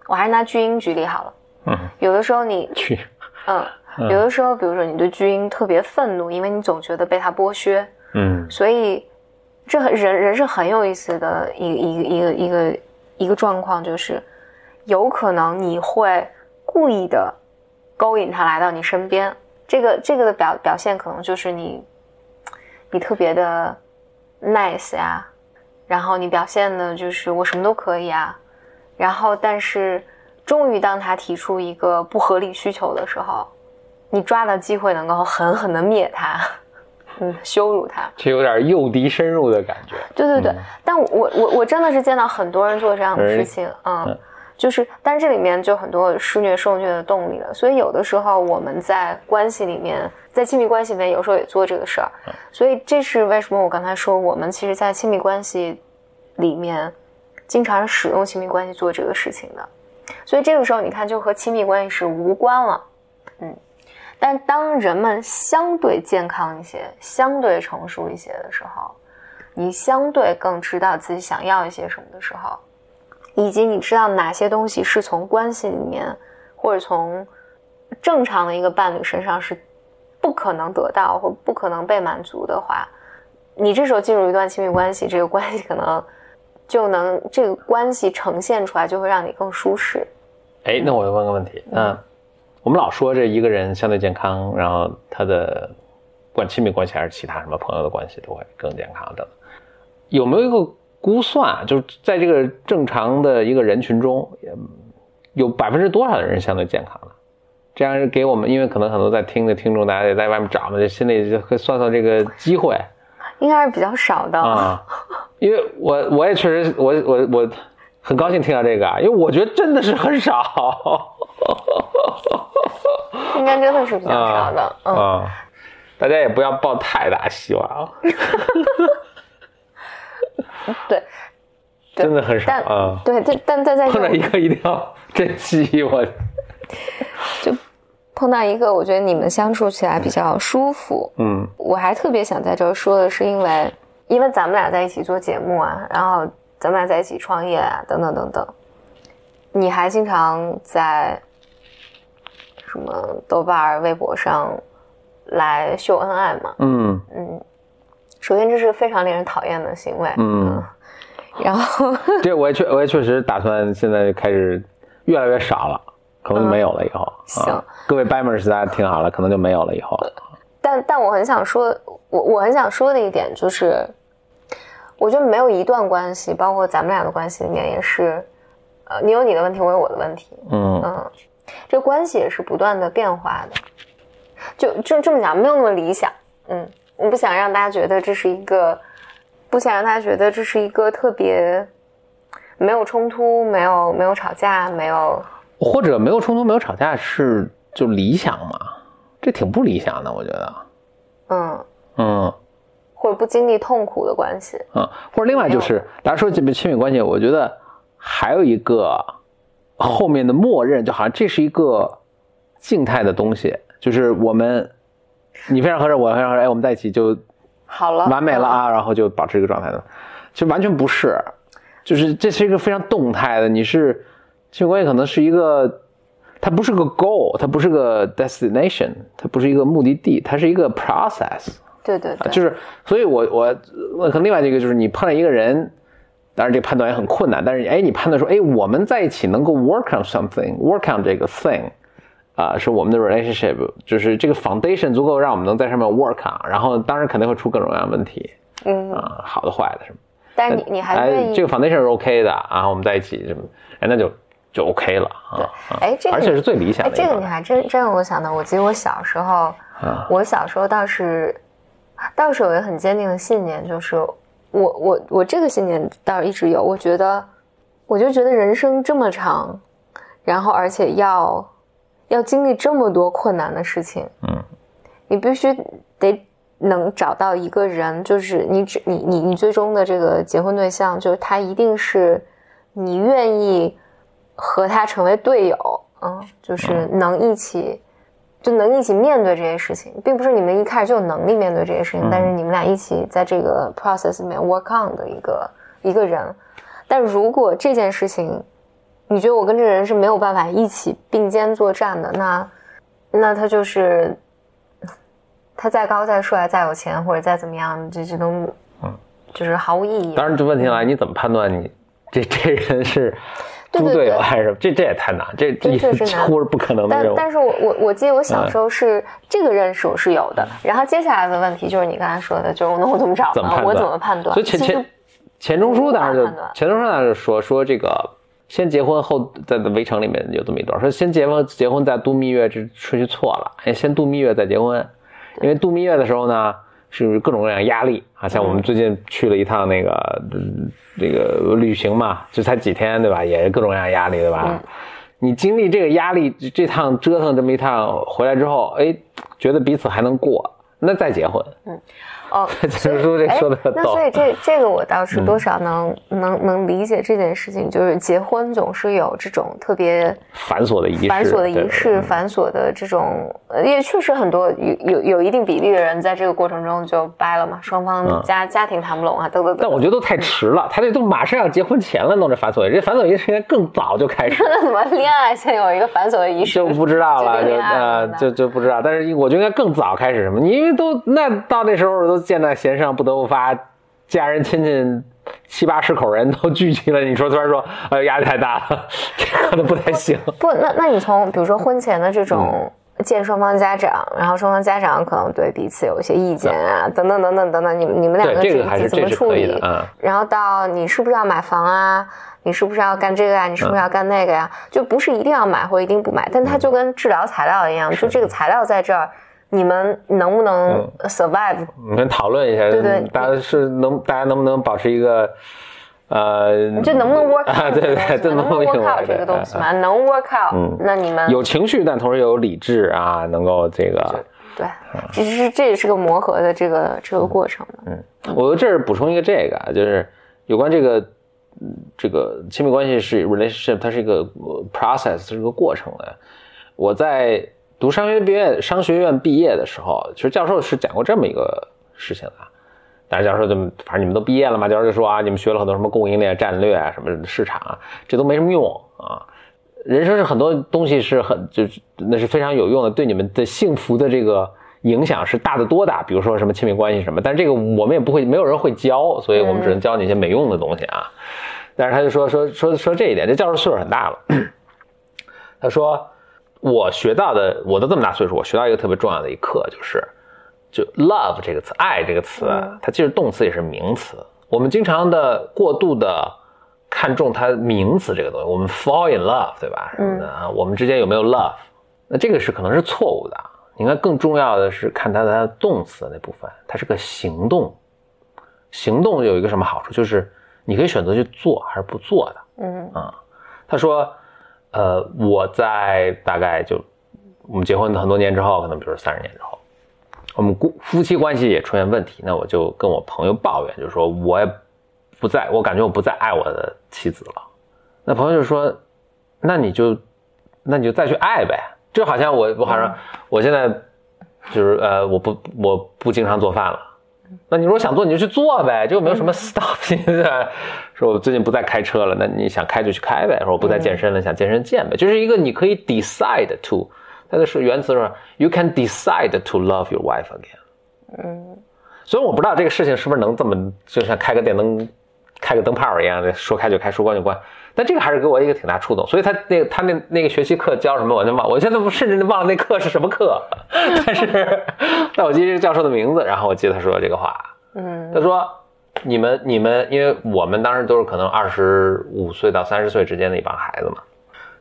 我还是拿巨婴举例好了。嗯，有的时候你 去嗯，有的时候比如说你对巨婴特别愤怒，因为你总觉得被他剥削，嗯所以这很人人是很有意思的一个一个一个一个一个状况，就是有可能你会故意的勾引他来到你身边，这个这个的表表现可能就是你你特别的 nice 呀，然后你表现的就是我什么都可以啊，然后但是终于当他提出一个不合理需求的时候，你抓到机会能够狠狠的灭他，嗯，羞辱他。这有点诱敌深入的感觉。对对对，但我我我真的是见到很多人做这样的事情，嗯，嗯就是，但是这里面就很多施虐受虐的动力了，所以有的时候我们在关系里面，在亲密关系里面，有时候也做这个事儿，所以这是为什么我刚才说，我们其实，在亲密关系里面，经常使用亲密关系做这个事情的，所以这个时候你看，就和亲密关系是无关了，嗯。但当人们相对健康一些、相对成熟一些的时候，你相对更知道自己想要一些什么的时候，以及你知道哪些东西是从关系里面或者从正常的一个伴侣身上是不可能得到或不可能被满足的话，你这时候进入一段亲密关系，这个关系可能就能这个关系呈现出来，就会让你更舒适。哎，那我问个问题，那我们老说这一个人相对健康，然后他的不管亲密关系还是其他什么朋友的关系都会更健康等等，有没有一个估算啊？就是在这个正常的一个人群中，嗯有百分之多少的人相对健康呢？这样给我们，因为可能很多在听的听众，大家也在外面找嘛，就心里就会算算这个机会应该是比较少的，啊。因为我我也确实，我我我很高兴听到这个啊，因为我觉得真的是很少。应该真的是比较 少的。嗯，啊，大家也不要抱太大希望啊，对，对真的很少啊。对，但但但在碰到一个一定要珍惜，我 就碰到一个，我觉得你们相处起来比较舒服。嗯我还特别想在这儿说的是，因为因为咱们俩在一起做节目啊，然后咱们俩在一起创业啊，等等等等，你还经常在什么豆瓣儿、微博上来秀恩爱嘛？嗯首先，这是非常令人讨厌的行为。嗯，然后，这我也确我也确实打算现在开始越来越少了，可能就没有了以后。行啊，各位 Bimers 大家听好了，可能就没有了以后。但但我很想说，我我很想说的一点就是，我觉得没有一段关系，包括咱们俩的关系里面也是，呃，你有你的问题，我有我的问题，嗯嗯，这关系也是不断的变化的。就就这么讲，没有那么理想，嗯，我不想让大家觉得这是一个，不想让大家觉得这是一个特别没有冲突，没有没有吵架，没有或者没有冲突，没有吵架是就理想嘛？这挺不理想的，我觉得。嗯，嗯或者不经历痛苦的关系。嗯，或者另外就是，大家说这个亲密关系，我觉得还有一个后面的默认，就好像这是一个静态的东西，就是我们 你非常合适，我非常合适，哎，我们在一起就好了，完美了啊，然后就保持这个状态的，其实完全不是，就是这是一个非常动态的，你是亲密关系可能是一个，它不是个 goal，它不是个 destination，它不是一个目的地，它是一个 process，对对对，就是，所以我我我可能另外一个就是你碰到一个人，当然这个判断也很困难，但是哎，你判断说，哎，我们在一起能够 work on something，work on 这个 thing，啊、是我们的 relationship，就是这个 foundation 足够让我们能在上面 work on，然后当然肯定会出各种各样的问题，嗯，啊、好的坏的什么，但是你你还愿哎，意这个 foundation 是 OK 的，然后我们在一起什么，哎，那就就 OK 了啊，啊哎这个而且是最理想哎，的一个，这个你还真真让我想到，我记得我小时候，啊我小时候倒是倒是有一个很坚定的信念，就是我我我这个信念倒是一直有，我觉得我就觉得人生这么长，然后而且要要经历这么多困难的事情，嗯，你必须得能找到一个人，就是你只你你你最终的这个结婚对象，就是他一定是你愿意和他成为队友，嗯，就是能一起。就能一起面对这些事情，并不是你们一开始就有能力面对这些事情，但是你们俩一起在这个 process 里面 work on 的一个一个人。但如果这件事情，你觉得我跟这个人是没有办法一起并肩作战的，那那他就是他再高再帅再有钱或者再怎么样，这这都嗯就是毫无意义。当然，这问题来，你怎么判断你这这人是猪队友还是？这这也太难，这几乎 是不可能的。但但是我我我记得我小时候是、这个认识我是有的，然后接下来的问题就是你刚才说的，就是那我怎么找呢？怎么？我怎么判断？所以钱钱钱钟书当时就钱钟书当时就说说这个先结婚后在围城里面有这么一段说先结婚结婚再度蜜月这顺序错了，哎先度蜜月再结婚，因为度蜜月的时候呢是各种各样压力啊，像我们最近去了一趟那个嗯这个旅行嘛，就才几天对吧？也是各种各样压力对吧？你经历这个压力，这这趟折腾这么一趟回来之后，哎，觉得彼此还能过，那再结婚。哦，钱钟书这哎说的那所以这这个我倒是多少能、能能理解这件事情，就是结婚总是有这种特别繁琐的仪式，繁琐的仪式，繁琐的这种，呃也确实很多有有有一定比例的人在这个过程中就掰了嘛，双方家、家庭谈不拢啊，等等等。但我觉得都太迟了，他这都马上要结婚前了，弄这繁琐仪式，这繁琐仪式应该更早就开始，那怎么恋爱先有一个繁琐的仪式？就不知道了，就呃就就不知道。但是我觉得应该更早开始什么，因为都那到那时候都箭在弦上，不得不发，家人亲戚七八十口人都聚集了，你说突然说，呃，压力太大了，这可能不太行。不，那那你从比如说婚前的这种见双方家长，然后双方家长可能对彼此有一些意见啊，等等等等等等，你们你们两对，个这个还是怎么处理。然后到你是不是要买房啊？你是不是要干这个呀、你是不是要干那个呀？就不是一定要买或一定不买，但它就跟治疗材料一样，就这个材料在这儿，你们能不能 survive？、你们讨论一下，对对大家是能，大家能不能保持一个，呃，这 能不能 work out 啊？对对对，这能不能 work out 这个东西嘛？能 work out，、嗯那你们有情绪，但同时又有理智啊，能够这个，对，这是这也是个磨合的这个这个过程嗯。我这儿补充一个这个啊，就是有关这个，嗯这个亲密关系是 relationship，它是一个呃 process，是一个过程的。我在读商学院毕业，商学院毕业的时候，其实教授是讲过这么一个事情的。但是教授就反正你们都毕业了嘛，教授就说啊，你们学了很多什么供应链战略啊，什么市场啊，这都没什么用啊。人生是很多东西是很就是那是非常有用的，对你们的幸福的这个影响是大得多的。比如说什么亲密关系什么，但是这个我们也不会，没有人会教，所以我们只能教你一些没用的东西啊。但是他就说说说说这一点，这教授岁数很大了，他说我学到的，我都这么大岁数，我学到一个特别重要的一课，就是就 love 这个词，爱这个词，它既是动词也是名词。我们经常的过度的看重它名词这个东西，我们 fall in love，对吧？什么的啊，我们之间有没有 love？那这个是可能是错误的。应该更重要的是看它的动词那部分，它是个行动。行动有一个什么好处？就是你可以选择去做还是不做的。嗯啊，他说，呃，我在大概就我们结婚很多年之后，可能比如三十年之后，我们夫夫妻关系也出现问题，那我就跟我朋友抱怨，就是说我也不再，我感觉我不再爱我的妻子了。那朋友就说，那你就那你就再去爱呗，就好像我我好像我现在就是呃我不我不经常做饭了。那你如果想做，你就去做呗，就没有什么 stop 现在。说我最近不再开车了，那你想开就去开呗。说我不再健身了，想健身健呗。就是一个你可以 decide to，它的是原词说 you can decide to love your wife again。嗯所以我不知道这个事情是不是能这么，就像开个电灯、开个灯泡一样的，说开就开，说关就关。但这个还是给我一个挺大触动。所以他那个他那那个学习课教什么，我就忘，我现在不甚至忘了那课是什么课。但是，但我记得这个教授的名字，然后我记得他说的这个话，嗯他说：“你们你们，因为我们当时都是可能二十五岁到三十岁之间的一帮孩子嘛。”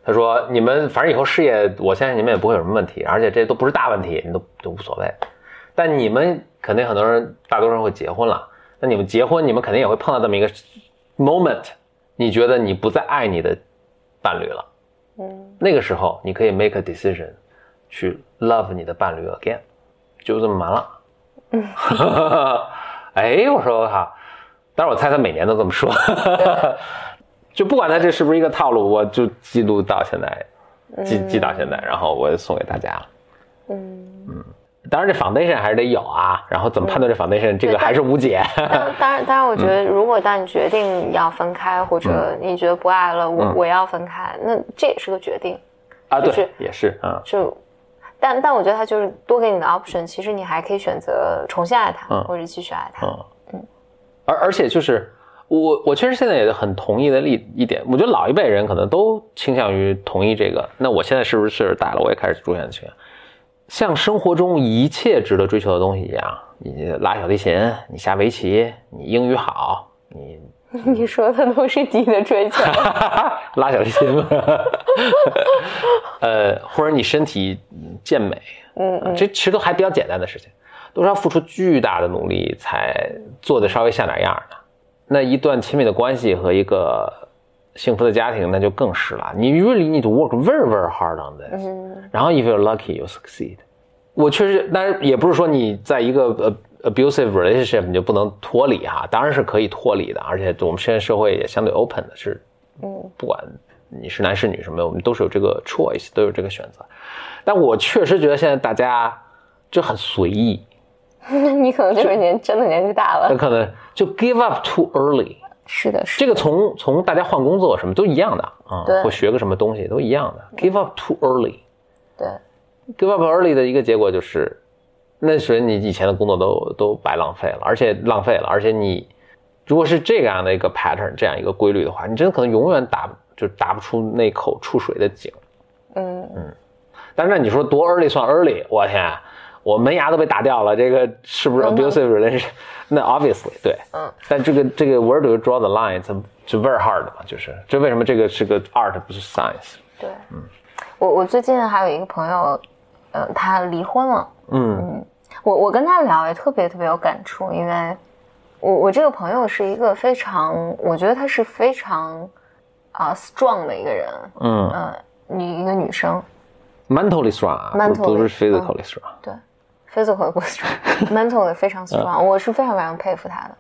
他说：“你们反正以后事业，我相信你们也不会有什么问题，而且这都不是大问题，你都都无所谓。但你们肯定很多人，大多数人会结婚了。那你们结婚，你们肯定也会碰到这么一个 moment，你觉得你不再爱你的伴侣了。嗯那个时候，你可以 make a decision 去 love 你的伴侣 again，就这么完了。嗯，哎，我说哈，但是我猜他每年都这么说，就不管他这是不是一个套路，我就记录到现在，记记到现在，然后我就送给大家了。嗯。当然，这 foundation 还是得有啊。然后怎么判断这 foundation，这个还是无解。当当然，当然，我觉得，如果当你决定要分开，或者你觉得不爱了，我嗯我要分开，那这也是个决定。啊，对就是，也是啊，就，但但我觉得他就是多给你的 option，其实你还可以选择重新爱他，嗯或者继续爱他。嗯，而而且就是我我确实现在也很同意的一一点，我觉得老一辈人可能都倾向于同意这个。那我现在是不是岁数大了，我也开始出现倾向，像生活中一切值得追求的东西一样，你拉小提琴，你下围棋，你英语好，你 你说的都是你的追求。拉小提琴嘛，呃，或者你身体健美，嗯嗯这其实都还比较简单的事情，都是要付出巨大的努力才做的稍微像点样的。那一段亲密的关系和一个幸福的家庭，那就更是了。你 really need to work very very hard on this，、嗯然后 if you're lucky you succeed。我确实，但是也不是说你在一个呃 abusive relationship 你就不能脱离哈，当然是可以脱离的，而且我们现在社会也相对 open 的，是嗯不管你是男是女什么的，我们都是有这个 choice，都有这个选择。但我确实觉得现在大家就很随意，那你可能就是年真的年纪大了。那可能就 give up too early。是的，是这个从从大家换工作什么都一样的啊，对或学个什么东西都一样的，give up too early。对，give up early 的一个结果就是，那时你以前的工作都都白浪费了，而且浪费了，而且你如果是这样的一个 pattern，这样一个规律的话，你真的可能永远打就打不出那口出水的井。嗯但是那你说多 early 算 early？我天，我门牙都被打掉了，这个是不是嗯 abusive relationship？那 obviously 对，嗯，但这个这个 where do you draw the line？它是 very hard 嘛，就是这为什么这个是个 art 不是 science？对。嗯我我最近还有一个朋友，呃，他离婚了。嗯我我跟他聊也特别特别有感触，因为我我这个朋友是一个非常，我觉得他是非常啊、strong 的一个人，嗯嗯、女一个女生，，mentally strong，啊不 Mentally，不是 physically strong。对，physical 不 strong，mentally 非常 strong，我是非常非常佩服他的。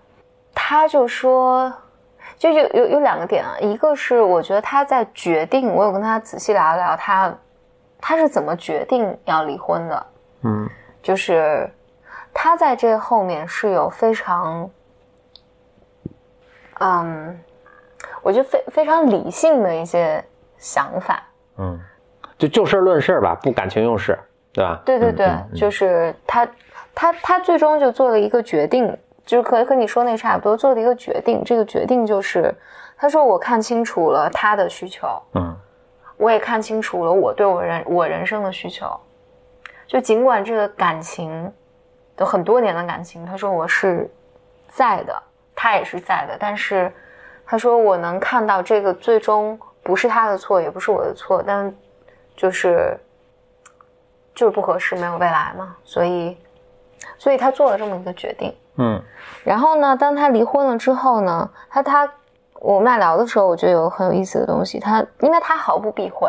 他就说，就有有有两个点啊，一个是我觉得他在决定，我有跟他仔细聊一聊，他他是怎么决定要离婚的，嗯就是他在这后面是有非常，嗯，我觉得非非常理性的一些想法。嗯，就就事论事吧，不感情用事，对吧？对对对，嗯嗯就是他，他他最终就做了一个决定，就是和和你说那差不多，做了一个决定。这个决定就是，他说我看清楚了他的需求，嗯我也看清楚了我对我人我人生的需求。就尽管这个感情，有很多年的感情，他说我是在的，他也是在的，但是他说我能看到这个最终不是他的错，也不是我的错，但就是就是不合适，没有未来嘛，所以所以他做了这么一个决定。嗯然后呢，当他离婚了之后呢，他他我们俩聊的时候，我觉得有很有意思的东西。他因为他毫不避讳，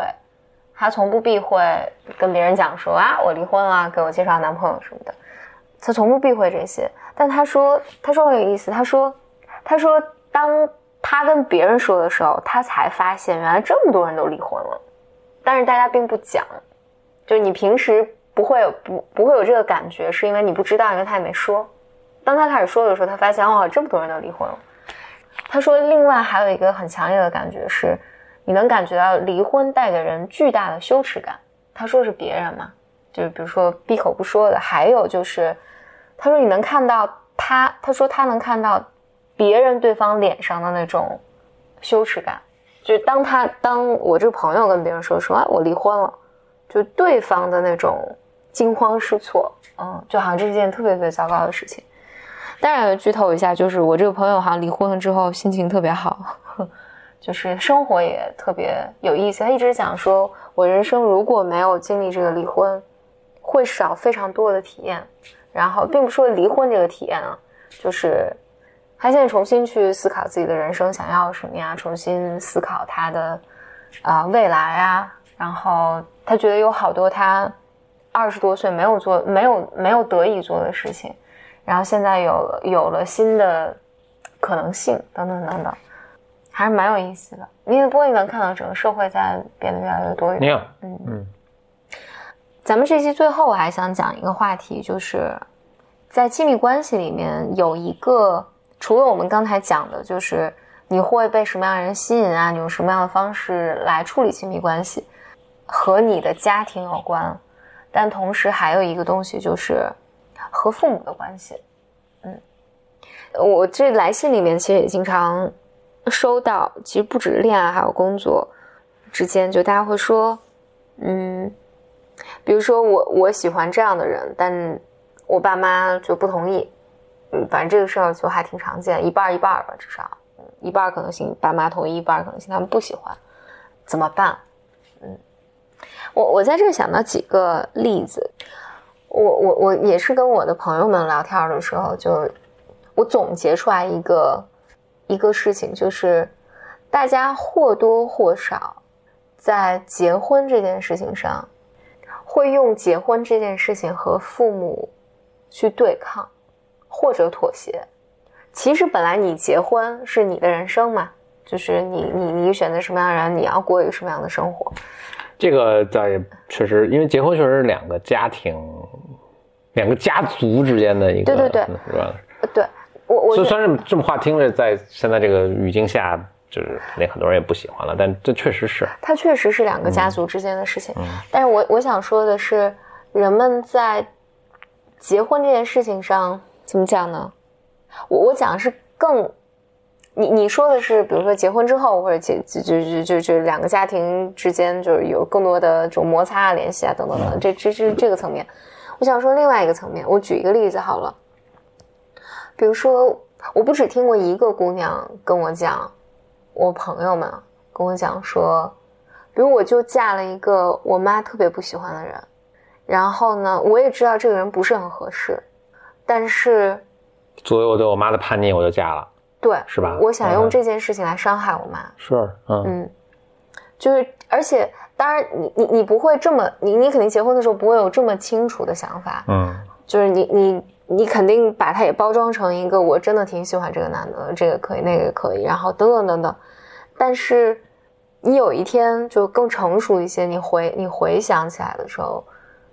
他从不避讳跟别人讲说啊，我离婚了，给我介绍男朋友什么的，他从不避讳这些。但他说，他说很有意思，他说，他说当他跟别人说的时候，他才发现原来这么多人都离婚了，但是大家并不讲，就是你平时不会有不不会有这个感觉，是因为你不知道，因为他也没说。当他开始说的时候，他发现哦，这么多人都离婚了。他说，另外还有一个很强烈的感觉是，你能感觉到离婚带给人巨大的羞耻感。他说是别人嘛，就是比如说闭口不说的，还有就是，他说你能看到他，他说他能看到别人对方脸上的那种羞耻感，就是当他当我这个朋友跟别人说说啊我离婚了，就对方的那种惊慌失措，嗯，就好像这是件特别特别糟糕的事情。当然，剧透一下，就是我这个朋友好像离婚了之后，心情特别好，就是生活也特别有意思。他一直讲说，我人生如果没有经历这个离婚，会少非常多的体验。然后，并不说离婚这个体验啊，就是他现在重新去思考自己的人生想要什么呀，重新思考他的啊未来啊。然后他觉得有好多他二十多岁没有做、没有没有得以做的事情。然后现在有有了新的可能性，等等等等，还是蛮有意思的。你不过你能看到整个社会在变得越来越多元。没有，嗯嗯。咱们这期最后我还想讲一个话题，就是在亲密关系里面有一个，除了我们刚才讲的，就是你会被什么样的人吸引啊？你用什么样的方式来处理亲密关系，和你的家庭有关。但同时还有一个东西就是。和父母的关系，嗯，我这来信里面其实也经常收到，其实不止恋爱，还有工作之间，就大家会说，嗯，比如说我我喜欢这样的人，但我爸妈就不同意，嗯，反正这个事儿就还挺常见，一半一半吧，至少，一半可能性爸妈同意，一半可能性他们不喜欢，怎么办？嗯，我我在这想到几个例子。我我我也是跟我的朋友们聊天的时候，就我总结出来一个一个事情，就是大家或多或少在结婚这件事情上，会用结婚这件事情和父母去对抗或者妥协。其实本来你结婚是你的人生嘛，就是你你你选择什么样的人，你要过一个什么样的生活。这个倒也确实，因为结婚确实是两个家庭、两个家族之间的一个，对对对，是吧？对，我我虽虽然这么话听着，在现在这个语境下，就是肯定很多人也不喜欢了，但这确实是，它确实是两个家族之间的事情。但是我我想说的是，人们在结婚这件事情上怎么讲呢？我我讲的是更。你你说的是，比如说结婚之后，或者结就就就就就两个家庭之间，就是有更多的这种摩擦啊、联系啊等等等，这这这这个层面。我想说另外一个层面，我举一个例子好了。比如说，我不只听过一个姑娘跟我讲，我朋友们跟我讲说，比如我就嫁了一个我妈特别不喜欢的人，然后呢，我也知道这个人不是很合适，但是作为我对我妈的叛逆，我就嫁了。对，是吧？我想用这件事情来伤害我妈。是，嗯嗯，就是，而且，当然，你你你不会这么，你你肯定结婚的时候不会有这么清楚的想法。嗯，就是你你你肯定把它也包装成一个，我真的挺喜欢这个男的，这个可以，那个可以，然后等等等等。但是，你有一天就更成熟一些，你回你回想起来的时候，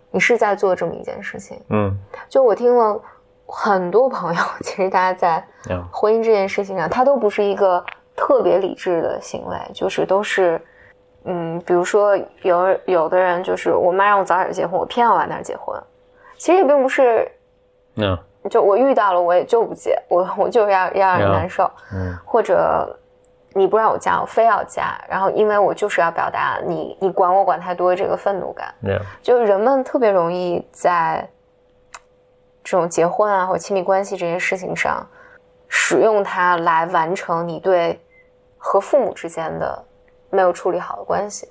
你是在做这么一件事情。嗯，就我听了。很多朋友 其实大家在婚姻这件事情上，他都不是一个特别理智的行为，就是都是，嗯，比如说有有的人就是我妈让我早点结婚，我偏要晚点结婚，其实也并不是，嗯，就我遇到了我也就不结，我我就是要要让人难受，嗯，或者你不让我嫁，我非要嫁，然后因为我就是要表达你你管我管太多这个愤怒感，就人们特别容易在。这种结婚啊或亲密关系这些事情上，使用它来完成你对和父母之间的没有处理好的关系，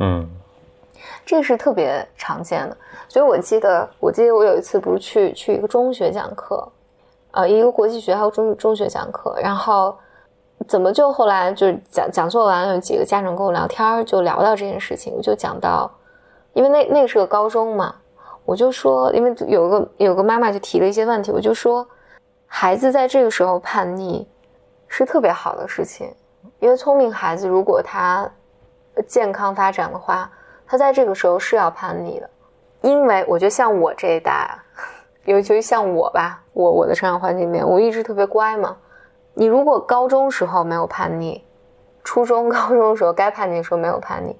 嗯，这个是特别常见的。所以我记得，我记得我有一次不是去去一个中学讲课，呃，一个国际学校中中学讲课，然后怎么就后来就是讲讲座完，有几个家长跟我聊天，就聊到这件事情，我就讲到，因为那那是个高中嘛，我就说，因为有个有个妈妈就提了一些问题，我就说，孩子在这个时候叛逆是特别好的事情，因为聪明孩子如果他健康发展的话，他在这个时候是要叛逆的，因为我觉得像我这一代，尤其是像我吧，我我的成长环境里面，我一直特别乖嘛。你如果高中时候没有叛逆，初中、高中的时候该叛逆的时候没有叛逆，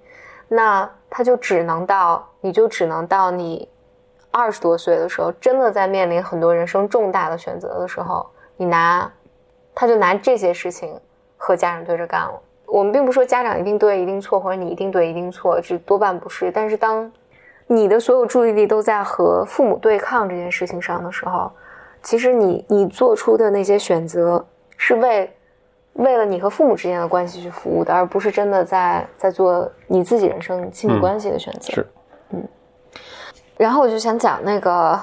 那他就只能到，你就只能到你二十多岁的时候，真的在面临很多人生重大的选择的时候，你拿，他就拿这些事情和家长对着干了。我们并不说家长一定对一定错，或者你一定对一定错，这多半不是。但是当你的所有注意力都在和父母对抗这件事情上的时候，其实你你做出的那些选择。是为为了你和父母之间的关系去服务的，而不是真的在在做你自己人生亲密关系的选择。是，嗯。然后我就想讲那个，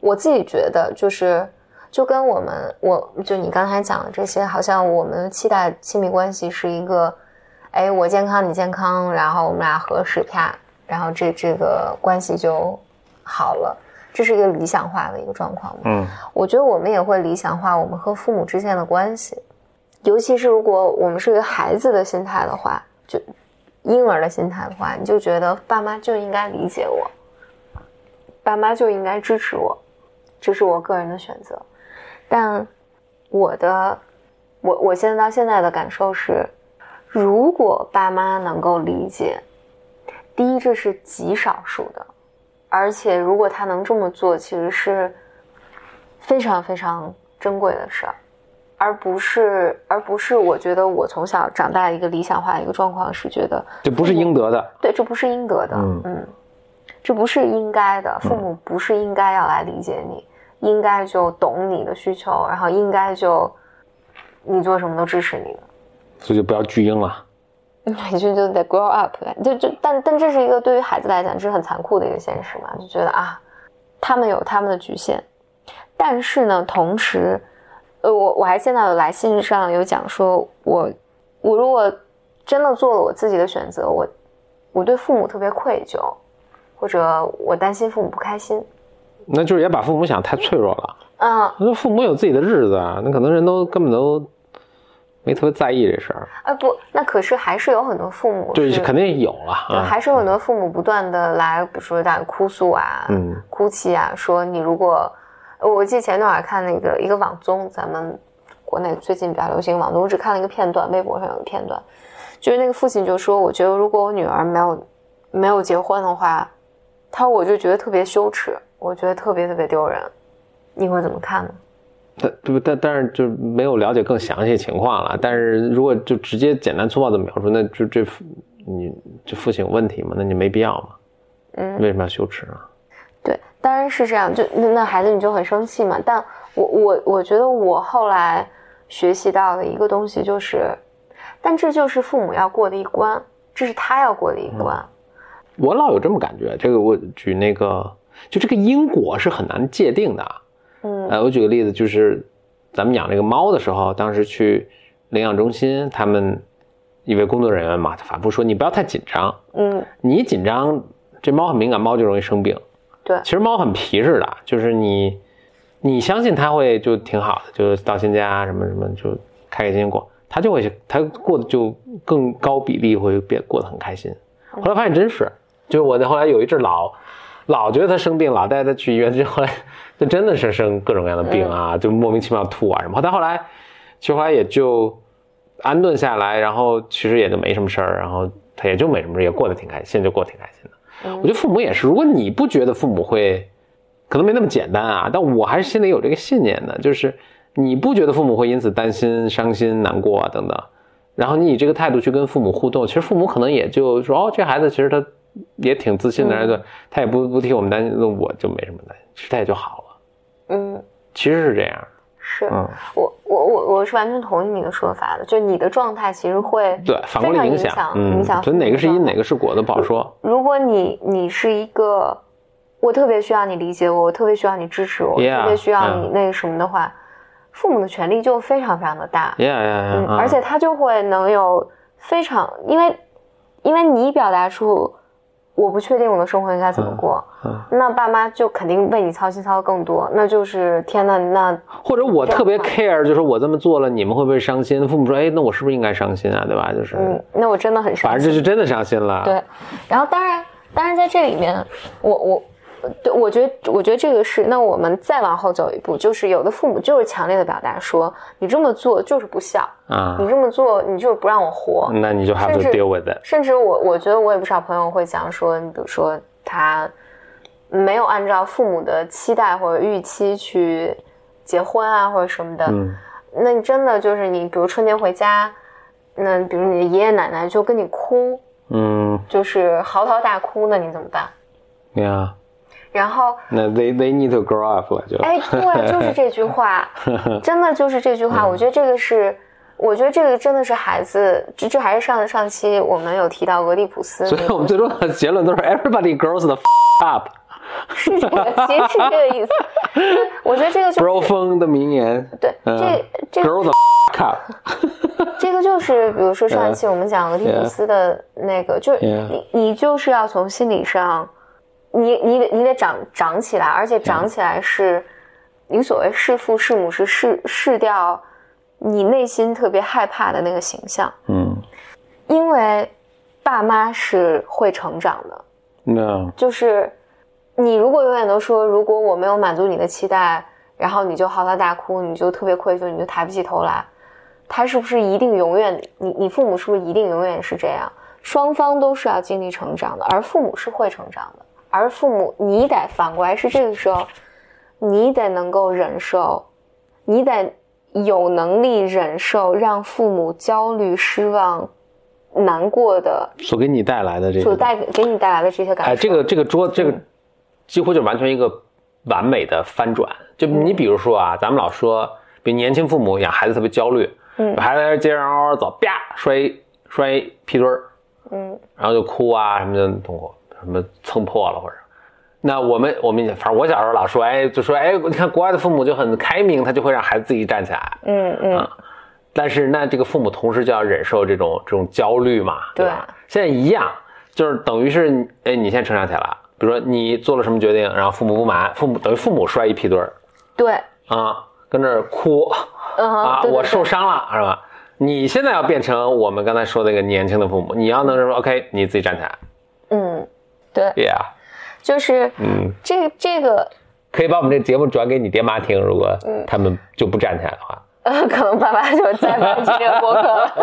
我自己觉得就是，就跟我们，我就你刚才讲的这些，好像我们期待亲密关系是一个，哎，我健康你健康，然后我们俩合适啪，然后这这个关系就好了。这是一个理想化的一个状况嗯，我觉得我们也会理想化我们和父母之间的关系，尤其是如果我们是一个孩子的心态的话，就婴儿的心态的话，你就觉得爸妈就应该理解我，爸妈就应该支持我，这是我个人的选择。但我的，我我现在到现在的感受是，如果爸妈能够理解，第一，这是极少数的。而且，如果他能这么做，其实是非常非常珍贵的事儿，而不是，而不是我觉得我从小长大一个理想化的一个状况是觉得这不是应得的，对，这不是应得的，嗯，这不是应该的，父母不是应该要来理解你，应该就懂你的需求，然后应该就你做什么都支持你的，所以就不要巨婴了。你就就得 grow up，就就但但这是一个对于孩子来讲，这是很残酷的一个现实嘛？就觉得啊，他们有他们的局限，但是呢，同时，呃，我我还见到有来信上有讲说，我我如果真的做了我自己的选择，我我对父母特别愧疚，或者我担心父母不开心，那就是也把父母想太脆弱了。嗯，那父母有自己的日子啊，那可能人都根本都。没特别在意这事儿，啊不，那可是还是有很多父母，对，肯定有了，还是有很多父母不断的来，比如说在哭诉啊，嗯，哭泣啊，说你如果，我记得前段儿看那个一个网综，咱们国内最近比较流行网综，我只看了一个片段，微博上有个片段，就是那个父亲就说，我觉得如果我女儿没有没有结婚的话，他说我就觉得特别羞耻，我觉得特别特别丢人，你会怎么看呢？但对不？但但是就没有了解更详细情况了。但是如果就直接简单粗暴的描述，那就这你这父亲有问题吗？那你没必要嘛。嗯。为什么要羞耻啊？对，当然是这样。就那孩子你就很生气嘛。但我我我觉得我后来学习到的一个东西就是，但这就是父母要过的一关，这是他要过的一关。我老有这么感觉。这个我举那个，就这个因果是很难界定的。嗯，呃，我举个例子，就是咱们养这个猫的时候，当时去领养中心，他们一位工作人员嘛，他反复说你不要太紧张，嗯，你紧张，这猫很敏感，猫就容易生病。对，其实猫很皮实的，就是你，你相信它会就挺好的，就到新家什么什么就开开心心过，它就会它过得就更高比例会变过得很开心。后来发现真是，就是我后来有一阵老。老觉得他生病，老带他去医院，就后来就真的是生各种各样的病啊，就莫名其妙吐啊什么。但后来，其实后来也就安顿下来，然后其实也就没什么事儿，然后他也就没什么事儿，也过得挺开心，现在就过得挺开心的。我觉得父母也是，如果你不觉得父母会，可能没那么简单啊，但我还是心里有这个信念的，就是你不觉得父母会因此担心、伤心、难过啊等等，然后你以这个态度去跟父母互动，其实父母可能也就说哦，这孩子其实他。也挺自信的，他也不不替我们担心，那我就没什么担心，其实他也就好了。嗯，其实是这样。是，我我我我是完全同意你的说法的，就你的状态其实会对反过来影响，影响。所以哪个是因，哪个是果的不好说。如果你你是一个，我特别需要你理解我，我特别需要你支持我，我特别需要你那个什么的话，父母的权利就非常非常的大，呀呀呀！嗯，啊而且他就会能有非常，因为因为你表达出我不确定我的生活应该怎么过，嗯那爸妈就肯定为你操心操的更多，那就是天呐，那 或者我特别 care，就是我这么做了，你们会不会伤心？父母说，哎，那我是不是应该伤心啊？对吧？就是，嗯，那我真的很伤心反正就。是真的伤心了。对，然后当然，当然在这里面，我我。对，我觉得，我觉得这个是。那我们再往后走一步，就是有的父母就是强烈的表达说，你这么做就是不孝，啊你，这么做你就是不让我活。那你就 have to 甚至 deal with it。甚至我我觉得我有不少朋友会讲说，你比如说他没有按照父母的期待或者预期去结婚啊，或者什么的，嗯那你真的就是你，比如春节回家，那比如你的爷爷奶奶就跟你哭，嗯就是嚎啕大哭，那你怎么办？呀，然后，那 they they need to grow up 了就。哎，对，就是这句话，真的就是这句话。我觉得这个是，我觉得这个真的是孩子，这这还是上上期我们有提到俄狄浦斯所以我们最终的结论都是 everybody grows the f up。是这个，其实是这个意思。我觉得这个就 是 bro 风的名言。对，嗯这这个 grow the up。这个就是，比如说上一期我们讲俄狄浦斯的那个，就是.你你就是要从心理上，你你得你得长长起来，而且长起来是，你所谓弑父弑母是弑弑掉你内心特别害怕的那个形象，嗯，因为爸妈是会成长的，那就是你如果永远都说，如果我没有满足你的期待，然后你就嚎啕大哭，你就特别愧疚，你就抬不起头来，他是不是一定永远？你你父母是不是一定永远是这样？双方都是要经历成长的，而父母是会成长的，而父母你得反过来是这个时候，你得能够忍受，你得有能力忍受让父母焦虑、失望、难过的所给你带来的这个，所带给你带来的这些感受。哎，这个这个桌这个几乎就完全一个完美的翻转。就你比如说啊，咱们老说，比如年轻父母养孩子特别焦虑，嗯。孩子在街上嗷嗷走，啪摔摔一屁墩儿，嗯。然后就哭啊什么的痛苦，什么蹭破了或者。那我们我们反正我小时候老说，哎，就说哎，你看国外的父母就很开明，他就会让孩子自己站起来。嗯嗯，但是那这个父母同时就要忍受这种这种焦虑嘛，对吧？现在一样，就是等于是你，哎，你现在成长起来了，比如说你做了什么决定，然后父母不满，父母等于父母摔一屁墩儿对，啊，跟这儿哭嗯哼啊，对对我受伤了是吧？你现在要变成我们刚才说那个年轻的父母，你要能说 OK，你自己站起来嗯，对，，Yeah，就是嗯，这这个，可以把我们这节目转给你爹妈听，如果嗯。他们就不站起来的话，呃，可能爸爸就再不听这个播客了。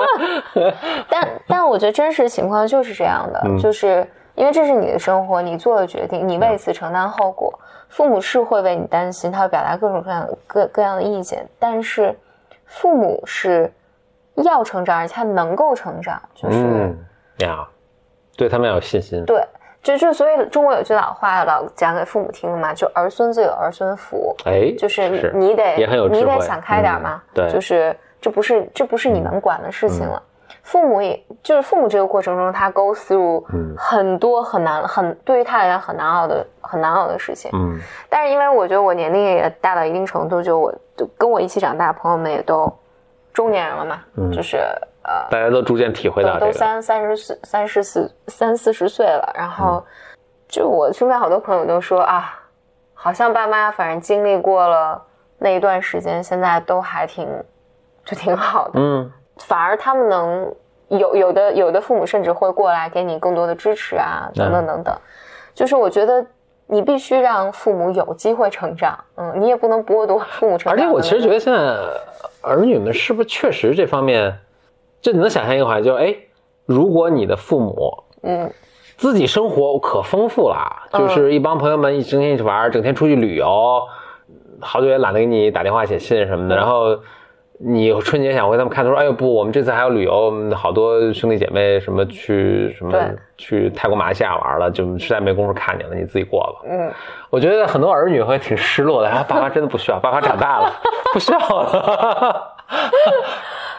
但但我觉得真实情况就是这样的，嗯。就是因为这是你的生活，你做的决定，你为此承担后果。父母是会为你担心，他会表达各种各样各各样的意见，但是父母是要成长，而且他能够成长，就是。嗯。呀，对他们要有信心，对，就就所以中国有句老话老讲给父母听的嘛，就儿孙自有儿孙福，哎，就是你得你得想开点嘛，嗯对。嗯就是这不是这不是你能管的事情了。父母也就是父母这个过程中，他 go through 嗯。很多很难很对于他来讲很难熬的很难熬的事情。嗯。但是因为我觉得我年龄也大到一定程度，就我就跟我一起长大的朋友们也都中年人了嘛，嗯。就是呃大家都逐渐体会到都这个，都三三十四、三十四、三四十岁了，然嗯后就我身边好多朋友都说啊，好像爸妈反正经历过了那一段时间，现在都还挺就挺好的，嗯反而他们能有有的有的父母甚至会过来给你更多的支持啊，等等等等，就是我觉得。你必须让父母有机会成长，嗯，你也不能剥夺父母成长。而且我其实觉得现在儿女们是不是确实这方面，就你能想象一个环境，就是哎，如果你的父母嗯自己生活可丰富了，嗯就是一帮朋友们一整天一起玩，整天出去旅游，好久也懒得给你打电话写信什么嗯的，然后。你春节想回他们看，他说：“哎呦不，我们这次还要旅游，我们好多兄弟姐妹什么去什么去泰国、马来西亚玩了，就实在没工夫看你了，你自己过吧。”嗯，我觉得很多儿女会挺失落的，啊，爸妈真的不需要，爸妈长大了，不需要了。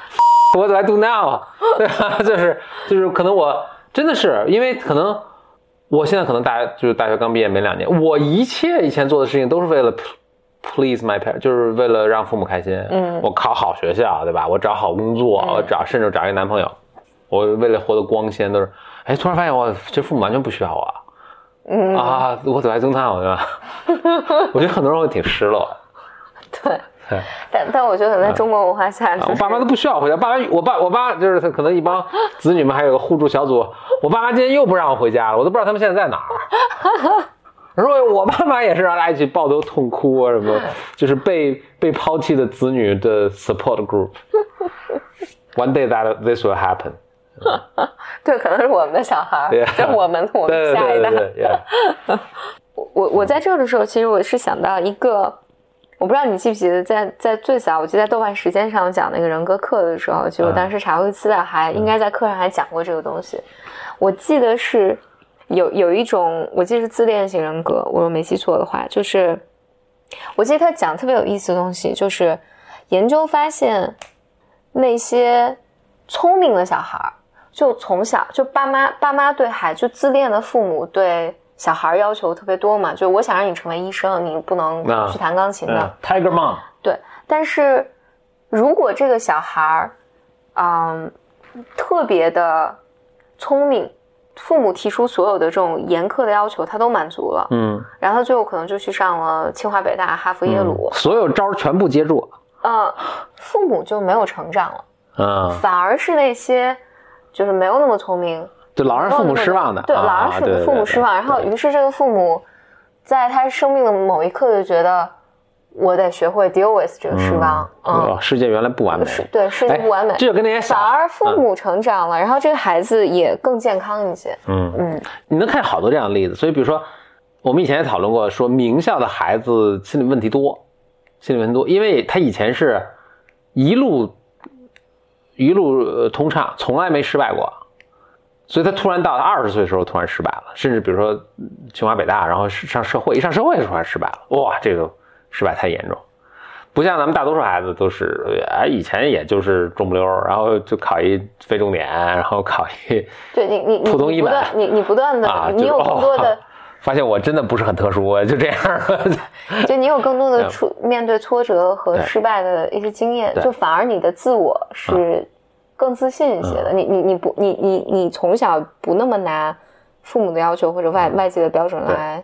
What do I do now？对吧？就是就是，可能我真的是因为可能我现在可能大就是大学刚毕业没两年，我一切以前做的事情都是为了 please my parents，就是为了让父母开心。嗯我考好学校，对吧？我找好工作，我找甚至找一个男朋友，我为了活得光鲜，都是哎，突然发现我这父母完全不需要我。嗯啊，我走在中餐，我对吧？我觉得很多人会挺失落。对，对 但但我觉得可能在中国文化下，就是我爸妈都不需要回家，爸妈我爸我爸就是他可能一帮子女们还有个互助小组，我爸妈今天又不让我回家了，我都不知道他们现在在哪儿。然后我爸妈也是让大家一起抱头痛哭啊，什么就是被被抛弃的子女的 support group。One day that this will happen。对，可能是我们的小孩就我们我们下一代。对对对，yeah，我我在这儿的时候，其实我是想到一个，我不知道你记不记得在，在最早，我记得在豆瓣时间上讲那个人格课的时候，就我当时查过资料，还应该在课上还讲过这个东西。我记得是有有一种，我记得是自恋型人格，我如果没记错的话，就是我记得他讲特别有意思的东西，就是研究发现那些聪明的小孩儿，就从小就爸妈爸妈对孩就自恋的父母对小孩儿要求特别多嘛，就我想让你成为医生，你不能啊去弹钢琴的。嗯，Tiger Mom，对，但是如果这个小孩儿，嗯，特别的聪明，父母提出所有的这种严苛的要求，他都满足了，嗯，然后他最后可能就去上了清华、北大、哈佛、耶鲁，所有招儿全部接住。嗯，父母就没有成长了，嗯，反而是那些就是没有那么聪明，就老让父母失望的，对，啊老让父母失望，然后于是这个父母在他生命的某一刻就觉得，我得学会 deal with 这个失望，哦世界原来不完美，对世界不完美。哎，这就跟那些小反而父母成长了，然后这个孩子也更健康一些。嗯。嗯，你能看好多这样的例子。所以，比如说，我们以前也讨论过，说名校的孩子心理问题多，心理问题多，因为他以前是一路一路呃通畅，从来没失败过，所以他突然到了二十岁的时候突然失败了，甚至比如说嗯清华北大，然后上社会，一上社会的时候还失败了，哇，这个失败太严重。不像咱们大多数孩子都是，哎，以前也就是中不溜，然后就考一非重点，然后考一对你你你普通一本你不断你你不断的、啊，你有更多的哦，发现我真的不是很特殊，就这样。就你有更多的出面对挫折和失败的一些经验，就反而你的自我是更自信一些的。你你你不你你你从小不那么拿父母的要求或者外外界的标准来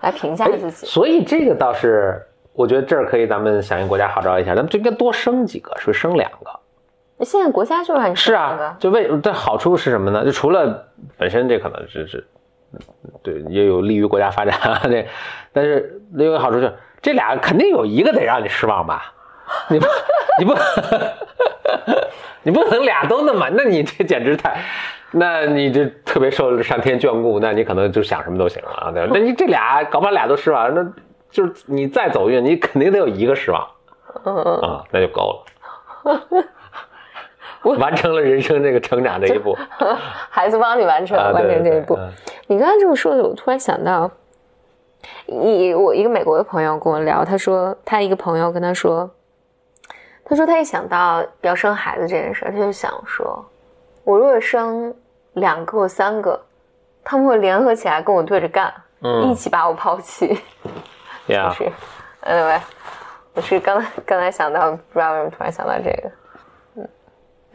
来评价自己。所以这个倒是，我觉得这儿可以咱们响应国家号召一下，咱们就应该多生几个，是不是生两个？现在国家就让你是生两个啊，就为但好处是什么呢？就除了本身这可能是是，对，也有利于国家发展啊，这，但是另一个好处就是这俩肯定有一个得让你失望吧？你不你不你不能俩都那么，那你这简直太，那你这特别受上天眷顾，那你可能就想什么都行了啊，对吧？那你这俩搞不好俩都失望，那就是你再走运，你肯定得有一个失望嗯嗯，啊，那就够了。完成了人生这个成长这一步，孩子帮你完成、啊，完成这一步。嗯你刚才这么说的，我突然想到，一我一个美国的朋友跟我聊，他说他一个朋友跟他说，他说他一想到要生孩子这件事，他就想说，我如果生两个或三个，他们会联合起来跟我对着干，嗯一起把我抛弃。就是，anyway，我是刚才刚才想到，不知道为什么突然想到这个，嗯，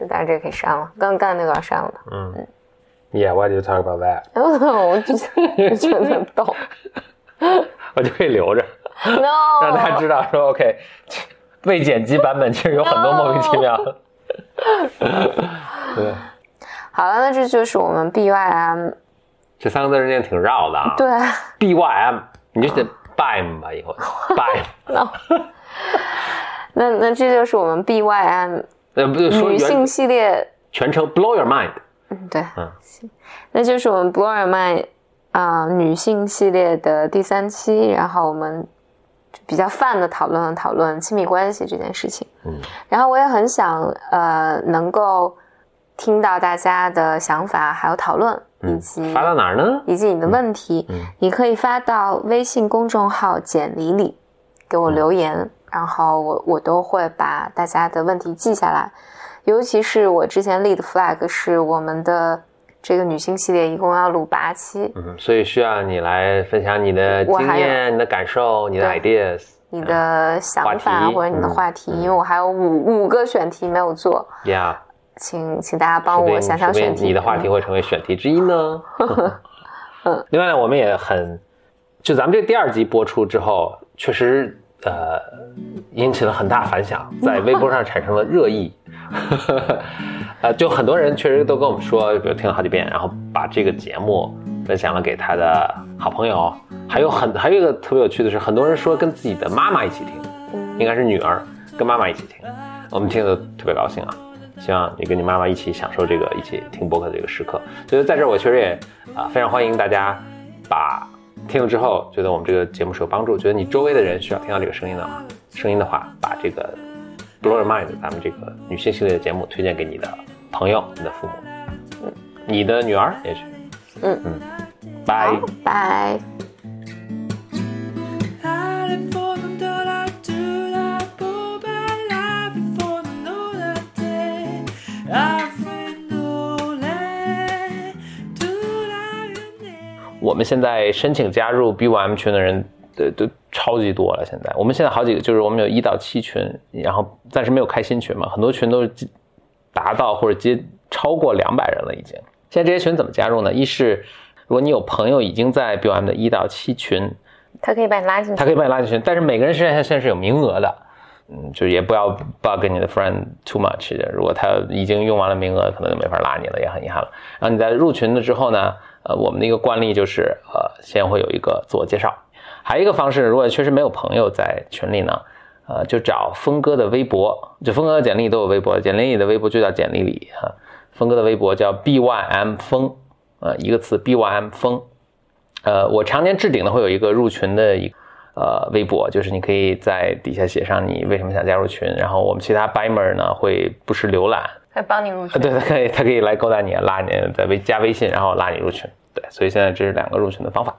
就当然这个可以删了，刚刚那段删了吧。嗯，Yeah, why do you talk about that？然 后我就就觉得很逗 我就可以留着，，no，让大家知道说 OK，未剪辑版本其实有很多莫名其妙。对，好了，那这就是我们 BYM 这三个字儿念挺绕的啊。对，，BYM，你就写 BYM 吧，以后。BYM。那那这就是我们 BYM 呃，不是说女性系列，全称 Blow Your Mind。嗯，对，嗯。行，那就是我们 Blow Your Mind 啊、女性系列的第三期，然后我们比较泛的讨论了讨论亲密关系这件事情，嗯，然后我也很想呃能够听到大家的想法还有讨论，以及嗯发到哪儿呢？以及你的问题，嗯。你可以发到微信公众号“简里里”给我留言，嗯然后我我都会把大家的问题记下来。尤其是我之前立的 flag 是我们的这个女性系列一共要录八期，嗯，所以需要你来分享你的经验、你的感受、你的 ideas。你的想法或者你的嗯话题，因为我还有五五个选题没有做，呀，请请大家帮我想想选题。你的话题会成为选题之一呢。嗯另外呢，我们也很，就咱们这第二集播出之后，确实呃引起了很大反响，在微博上产生了热议。呃，就很多人确实都跟我们说，比如听了好几遍，然后把这个节目分享了给他的好朋友，还有很还有一个特别有趣的是，很多人说跟自己的妈妈一起听，应该是女儿跟妈妈一起听，我们听得特别高兴啊。希望你跟你妈妈一起享受这个一起听播客的这个时刻。所以在这儿，我确实也啊、非常欢迎大家把听了之后觉得我们这个节目是有帮助，觉得你周围的人需要听到这个声音的话，声音的话，把这个 Blow Your Mind 咱们这个女性系列的节目推荐给你的朋友、你的父母，嗯你的女儿也许，嗯嗯，拜。拜。我们现在申请加入 BOM 群的人，都都超级多了。现在我们现在好几个，就是我们有一到七群，然后暂时没有开新群嘛，很多群都是达到或者接超过两百人了已经。现在这些群怎么加入呢？一是如果你有朋友已经在 BOM 的一到七群，他可以把你拉进去。他可以把你拉进群，但是每个人身上现在是有名额的，嗯，就也不要不要跟你的 friend too much，如果他已经用完了名额，可能就没法拉你了，也很遗憾了。然后你在入群了之后呢，呃，我们的一个惯例就是，呃，先会有一个自我介绍，还有一个方式，如果确实没有朋友在群里呢，呃，就找峰哥的微博，就峰哥的简历都有微博，简历里的微博就叫简历里哈，峰哥的微博叫 BYM 峰，呃，一个词 BYM 峰。呃，我常年置顶的会有一个入群的一呃微博，就是你可以在底下写上你为什么想加入群，然后我们其他 Bimer 呢会不时浏览，他帮你入群。对，他可以他可以来勾搭你，拉你在微加微信，然后拉你入群，对，所以现在这是两个入群的方法。